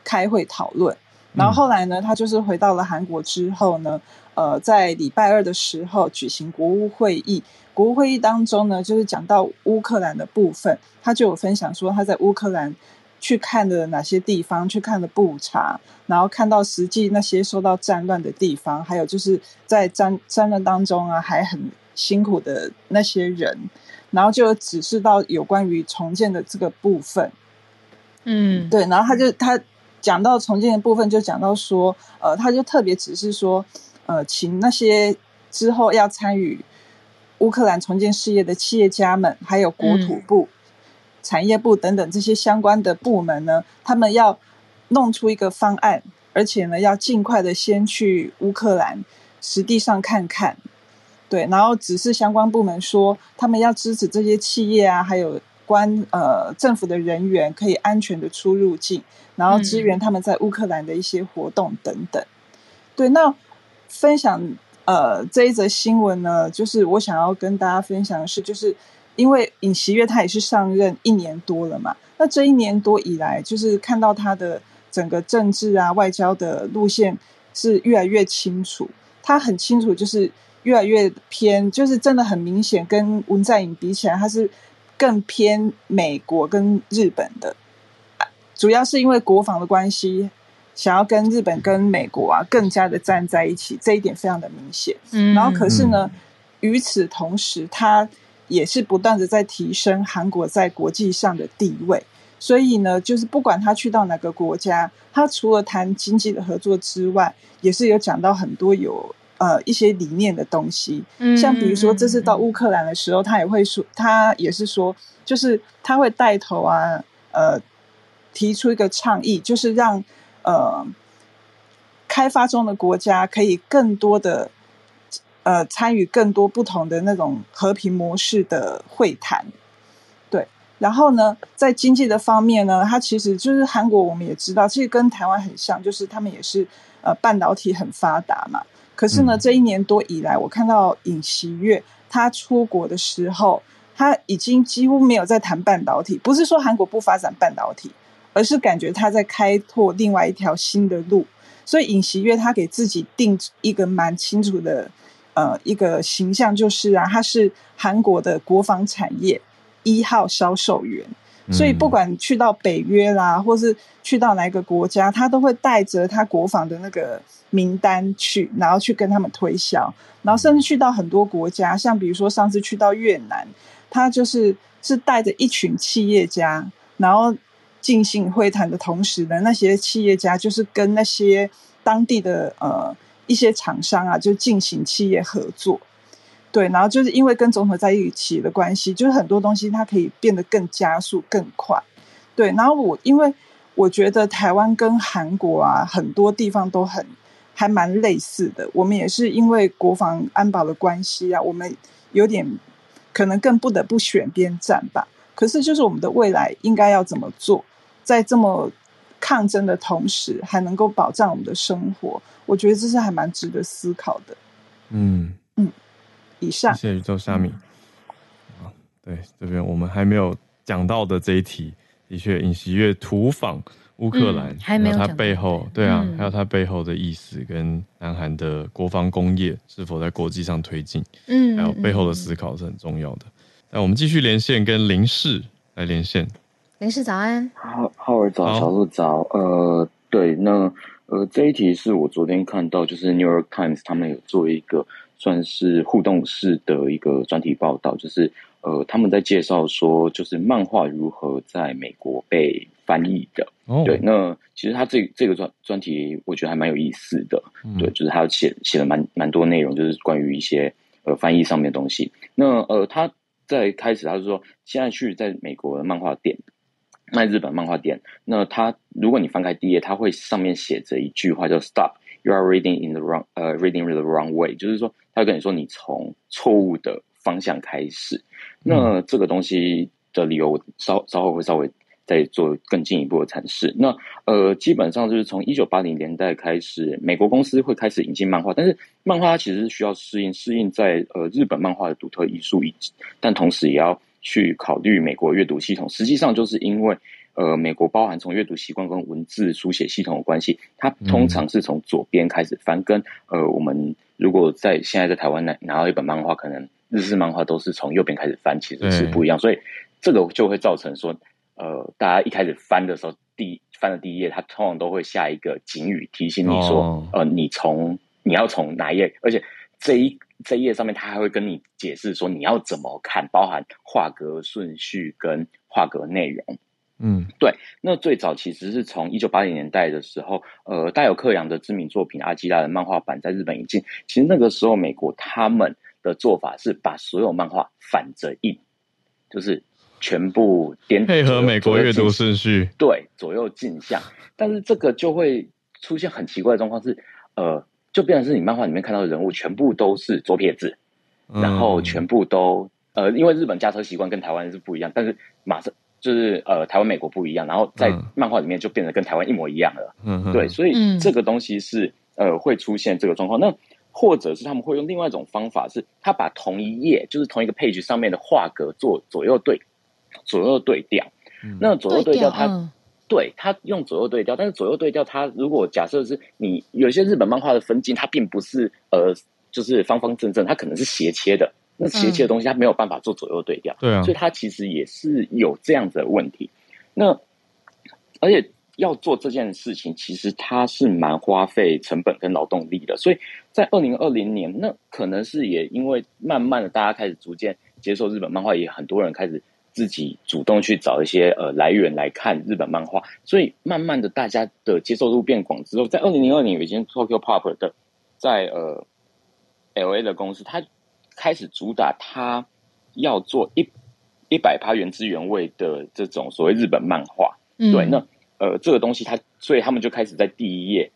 开会讨论。然后后来呢，他就是回到了韩国之后呢，呃，在礼拜二的时候举行国务会议，国务会议当中呢，就是讲到乌克兰的部分，他就有分享说他在乌克兰。去看的哪些地方？去看的布查，然后看到实际那些受到战乱的地方，还有就是在战战乱当中啊，还很辛苦的那些人，然后就指示到有关于重建的这个部分。嗯，对，然后他就他讲到重建的部分，就讲到说，呃，他就特别指示说，呃，请那些之后要参与乌克兰重建事业的企业家们，还有国土部。嗯产业部等等这些相关的部门呢，他们要弄出一个方案，而且呢，要尽快的先去乌克兰实地上看看，对，然后指示相关部门说，他们要支持这些企业啊，还有关呃政府的人员可以安全的出入境，然后支援他们在乌克兰的一些活动等等。嗯、对，那分享呃这一则新闻呢，就是我想要跟大家分享的是，就是。因为尹锡悦他也是上任一年多了嘛，那这一年多以来，就是看到他的整个政治啊、外交的路线是越来越清楚，他很清楚，就是越来越偏，就是真的很明显，跟文在寅比起来，他是更偏美国跟日本的，主要是因为国防的关系，想要跟日本、跟美国啊更加的站在一起，这一点非常的明显。嗯，然后可是呢，与此同时，他也是不断的在提升韩国在国际上的地位。所以呢，就是不管他去到哪个国家，他除了谈经济的合作之外，也是有讲到很多有呃一些理念的东西。嗯，像比如说这次到乌克兰的时候，他也会说，他也是说，就是他会带头啊，呃，提出一个倡议，就是让呃开发中的国家可以更多的呃参与更多不同的那种和平模式的会谈。对然后呢，在经济的方面呢，它其实就是韩国，我们也知道，其实跟台湾很像，就是他们也是呃半导体很发达嘛。可是呢，这一年多以来，我看到尹锡月他出国的时候，他已经几乎没有在谈半导体。不是说韩国不发展半导体，而是感觉他在开拓另外一条新的路。所以尹锡月他给自己定一个蛮清楚的呃一个形象，就是啊，他是韩国的国防产业。一号销售员，所以不管去到北约啦，或是去到哪一个国家，他都会带着他国防的那个名单去，然后去跟他们推销，然后甚至去到很多国家，像比如说上次去到越南，他就是是带着一群企业家，然后进行会谈的同时呢，那些企业家就是跟那些当地的呃一些厂商啊，就进行企业合作。对，然后就是因为跟总统在一起的关系，就是很多东西它可以变得更加速、更快。对，然后我因为我觉得台湾跟韩国啊，很多地方都很还蛮类似的。我们也是因为国防安保的关系啊，我们有点可能更不得不选边站吧。可是就是我们的未来应该要怎么做，在这么抗争的同时，还能够保障我们的生活，我觉得这是还蛮值得思考的。嗯嗯。以上，谢谢宇宙虾米。啊，对，这边我们还没有讲到的这一题，的确，尹锡悦图访乌克兰，嗯，还没有他背后，对啊，嗯，还有他背后的意思，跟南韩的国防工业是否在国际上推进，嗯，还有背后的思考是很重要的。那，嗯，我们继续连线，跟林氏来连线。林氏早安，浩浩尔早，小鹿早。呃，对，那呃这一题是我昨天看到，就是《New York Times》他们有做一个。算是互动式的一个专题报道，就是呃，他们在介绍说，就是漫画如何在美国被翻译的。Oh. 对，那其实他这这个专专题，我觉得还蛮有意思的。Mm. 对，就是他写写了蛮蛮多内容，就是关于一些呃翻译上面的东西。那呃，他在开始他就说，现在去在美国的漫画店卖日本漫画店，那他如果你翻开第一页，他会上面写着一句话叫 “Stop”。You are reading in the wrong，呃、uh,，reading the wrong way，就是说，他跟你说你从错误的方向开始。那这个东西的理由，稍稍后会稍微再做更进一步的阐释。那呃，基本上就是从一九八零年代开始，美国公司会开始引进漫画，但是漫画它其实是需要适应，适应在呃日本漫画的独特艺术，以但同时也要去考虑美国阅读系统。实际上就是因为。呃，美国包含从阅读习惯跟文字书写系统的关系，它通常是从左边开始翻，跟呃，我们如果在现在在台湾拿拿到一本漫画，可能日式漫画都是从右边开始翻，其实是不一样，所以这个就会造成说，呃，大家一开始翻的时候，第翻的第一页，它通常都会下一个警语提醒你说，哦、呃，你从你要从哪一页，而且这一这一页上面，他还会跟你解释说你要怎么看，包含画格顺序跟画格内容。嗯，对。那最早其实是从一九八零年代的时候，呃，大有克洋的知名作品《阿基拉》的漫画版在日本引进。其实那个时候，美国他们的做法是把所有漫画反着印，就是全部颠配合美国阅读顺序，对，左右镜像。但是这个就会出现很奇怪的状况是，呃，就变成是你漫画里面看到的人物全部都是左撇子，嗯、然后全部都呃，因为日本驾车习惯跟台湾是不一样，但是马上。就是呃，台湾、美国不一样，然后在漫画里面就变得跟台湾一模一样了。嗯，对，所以这个东西是呃会出现这个状况。那或者是他们会用另外一种方法，是他把同一页，就是同一个 page 上面的画格做左右对，左右对调。嗯、那左右对调，它对他、嗯、用左右对调，但是左右对调，它如果假设是你有些日本漫画的分镜，它并不是呃，就是方方正正，它可能是斜切的。那斜切的东西，它没有办法做左右对调，对啊，所以它其实也是有这样子的问题。那而且要做这件事情，其实它是蛮花费成本跟劳动力的。所以在二零二零年，那可能是也因为慢慢的大家开始逐渐接受日本漫画，也很多人开始自己主动去找一些呃来源来看日本漫画，所以慢慢的大家的接受度变广之后，在二零零二年有一间 Tokyo Pop 的在呃 LA 的公司，它开始主打它要做一一百趴原汁原味的这种所谓日本漫画，嗯、对那。呃，这个东西它，所以他们就开始在第一页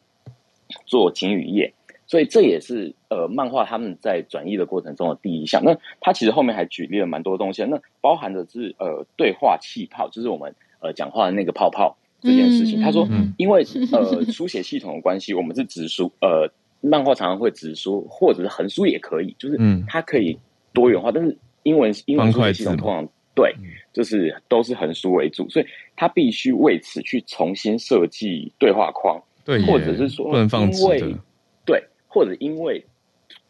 做晴雨页，所以这也是呃漫画他们在转译的过程中的第一项。那他其实后面还举例了蛮多东西，那包含的是呃对话气泡，就是我们呃讲话的那个泡泡这件事情。嗯、他说，因为呃书写系统的关系，我们是直书，呃漫画常常会直书或者是横书也可以，就是它可以多元化，但是英文英文书写系统通常。对，就是都是横书为主，所以他必须为此去重新设计对话框，对，或者是说因为对，或者因为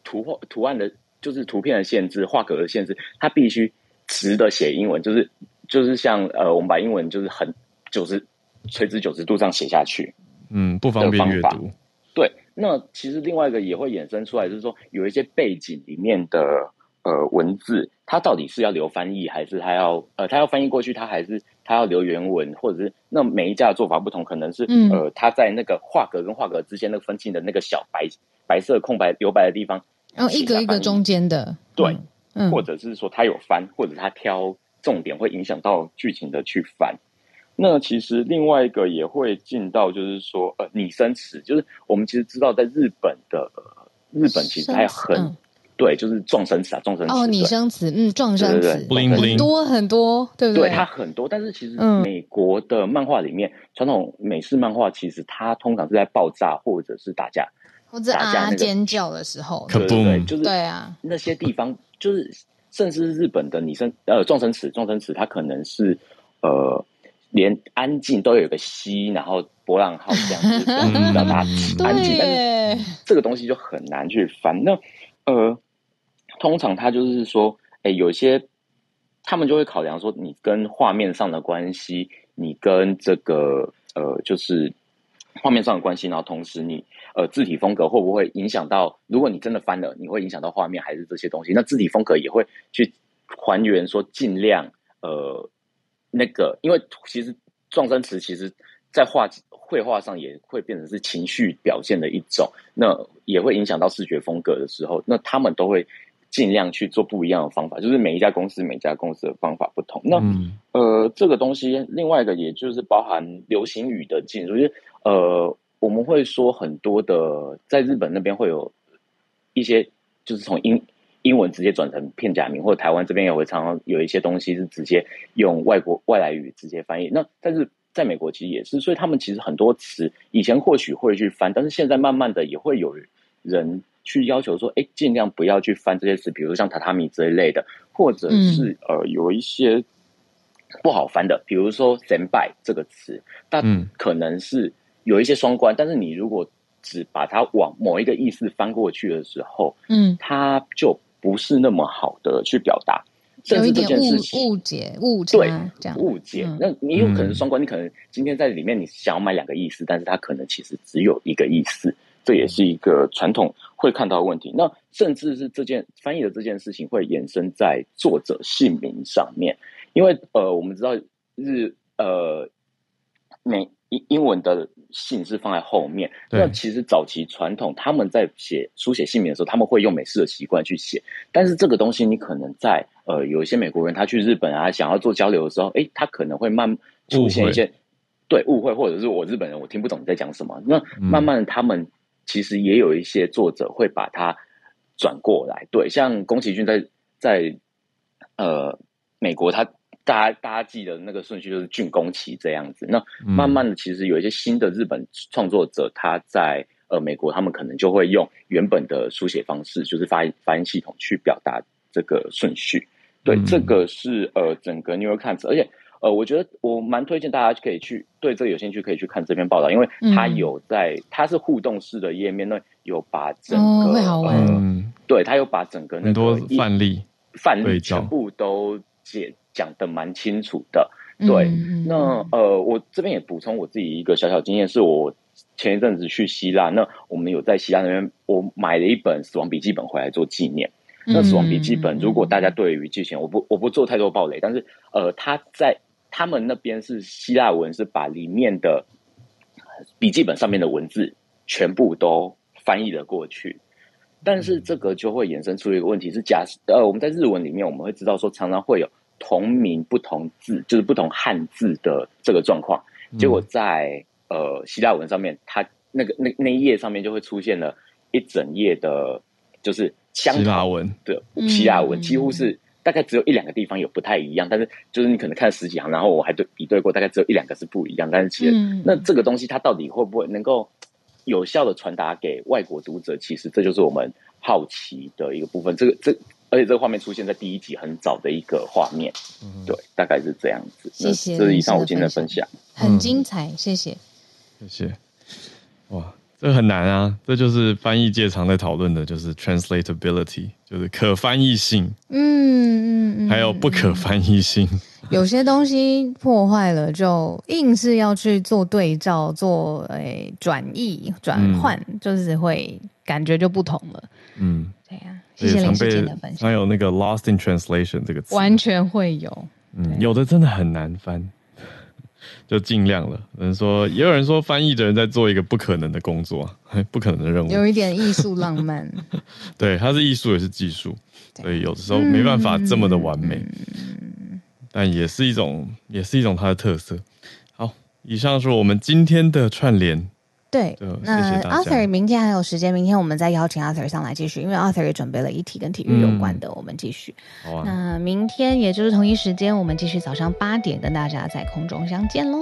图画图案的，就是图片的限制、画格的限制，它必须直的写英文，就是就是像呃，我们把英文就是很九十垂直九十度这样写下去，嗯，不方便阅读。对，那其实另外一个也会衍生出来，就是说有一些背景里面的。呃，文字它到底是要留翻译，还是它要呃，它要翻译过去，它还是它要留原文，或者是那每一家的做法不同，可能是、嗯、呃，它在那个画格跟画格之间那个分镜的那个小白白色空白留白的地方，然后、哦、一格一格中间的，对，嗯、或者是说他有翻，或者他挑重点会影响到剧情的去翻。那其实另外一个也会进到，就是说呃，拟声词，就是我们其实知道，在日本的、呃、日本其实还很。对，就是撞声词啊，撞声词哦，拟声词，嗯，撞声词，对对对。很多很多，对不对？对，它很多，但是其实美国的漫画里面，传、嗯、统美式漫画其实它通常是在爆炸或者是打架，或者啊、那个、尖叫的时候，对对对，就是对啊，那些地方就是，甚至是日本的拟声呃撞声词，撞声词它可能是呃连安静都有一个西，然后波浪号这样子 表达安静，但是这个东西就很难去翻。那呃。通常他就是说，哎，有些他们就会考量说，你跟画面上的关系，你跟这个呃，就是画面上的关系，然后同时你呃字体风格会不会影响到？如果你真的翻了，你会影响到画面还是这些东西？那字体风格也会去还原，说尽量呃那个，因为其实撞声词其实在画绘画上也会变成是情绪表现的一种，那也会影响到视觉风格的时候，那他们都会。尽量去做不一样的方法，就是每一家公司每家公司的方法不同。那、嗯、呃，这个东西另外一个也就是包含流行语的进入，就是呃，我们会说很多的，在日本那边会有一些，就是从英英文直接转成片假名，或者台湾这边也会常常有一些东西是直接用外国外来语直接翻译。那但是在美国其实也是，所以他们其实很多词以前或许会去翻，但是现在慢慢的也会有人。去要求说，哎，尽量不要去翻这些词，比如像榻榻米这一类的，或者是、嗯、呃有一些不好翻的，比如说 “senpai” 这个词，但可能是有一些双关，嗯、但是你如果只把它往某一个意思翻过去的时候，嗯，它就不是那么好的去表达，甚至这件事情误解误解，对这样误解。那你有可能双关，你可能今天在里面你想要买两个意思，但是它可能其实只有一个意思。这也是一个传统会看到的问题。那甚至是这件翻译的这件事情会延伸在作者姓名上面，因为呃，我们知道日呃美英英文的姓是放在后面。那其实早期传统他们在写书写姓名的时候，他们会用美式的习惯去写。但是这个东西，你可能在呃有一些美国人他去日本啊，想要做交流的时候，诶，他可能会慢出现一些对误会，或者是我日本人我听不懂你在讲什么。那慢慢他们。其实也有一些作者会把它转过来，对，像宫崎骏在在呃美国他，他大家大家记得那个顺序就是竣工期这样子。那慢慢的，其实有一些新的日本创作者，他在呃美国，他们可能就会用原本的书写方式，就是发音发音系统去表达这个顺序。对，嗯、这个是呃整个 New York Times，而且。呃，我觉得我蛮推荐大家可以去对这个有兴趣，可以去看这篇报道，因为它有在，嗯、它是互动式的页面，那有把整个，会好玩，呃，对，它有把整个那个很多范例范例全部都解讲的蛮清楚的。对，嗯、那呃，我这边也补充我自己一个小小经验，是我前一阵子去希腊，那我们有在希腊那边，我买了一本死亡笔记本回来做纪念。那死亡笔记本，如果大家对于之前，我不我不做太多暴雷，但是呃，他在他们那边是希腊文，是把里面的笔记本上面的文字全部都翻译了过去。但是这个就会衍生出一个问题是，假设呃，我们在日文里面，我们会知道说，常常会有同名不同字，就是不同汉字的这个状况。结果在呃希腊文上面，它那个那那一页上面就会出现了一整页的，就是希腊文的希腊文，几乎是大概只有一两个地方有不太一样，但是就是你可能看十几行，然后我还对比对过，大概只有一两个是不一样。但是其实那这个东西它到底会不会能够？有效的传达给外国读者，其实这就是我们好奇的一个部分。这个这，而且这个画面出现在第一集很早的一个画面，嗯、对，大概是这样子。谢谢，这是以上我今天的分享，很精彩，谢谢，谢谢。哇，这很难啊！这就是翻译界常在讨论的，就是 translatability，就是可翻译性。嗯嗯嗯，还有不可翻译性。有些东西破坏了，就硬是要去做对照、做诶转译、转换，嗯、就是会感觉就不同了。嗯，对呀、啊。谢谢林世杰的分享。还有那个 “lost in translation” 这个词，完全会有。嗯，有的真的很难翻，就尽量了。有人说，也有人说，翻译的人在做一个不可能的工作，不可能的任务，有一点艺术浪漫。对，它是艺术也是技术，所以有的时候没办法这么的完美。嗯但也是一种，也是一种它的特色。好，以上是我们今天的串联。对，那 Arthur 明天还有时间，明天我们再邀请 Arthur 上来继续，因为 Arthur 也准备了一题跟体育有关的，嗯、我们继续。好啊。那明天也就是同一时间，我们继续早上八点跟大家在空中相见喽。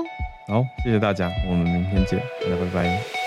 好，谢谢大家，我们明天见，大家拜拜。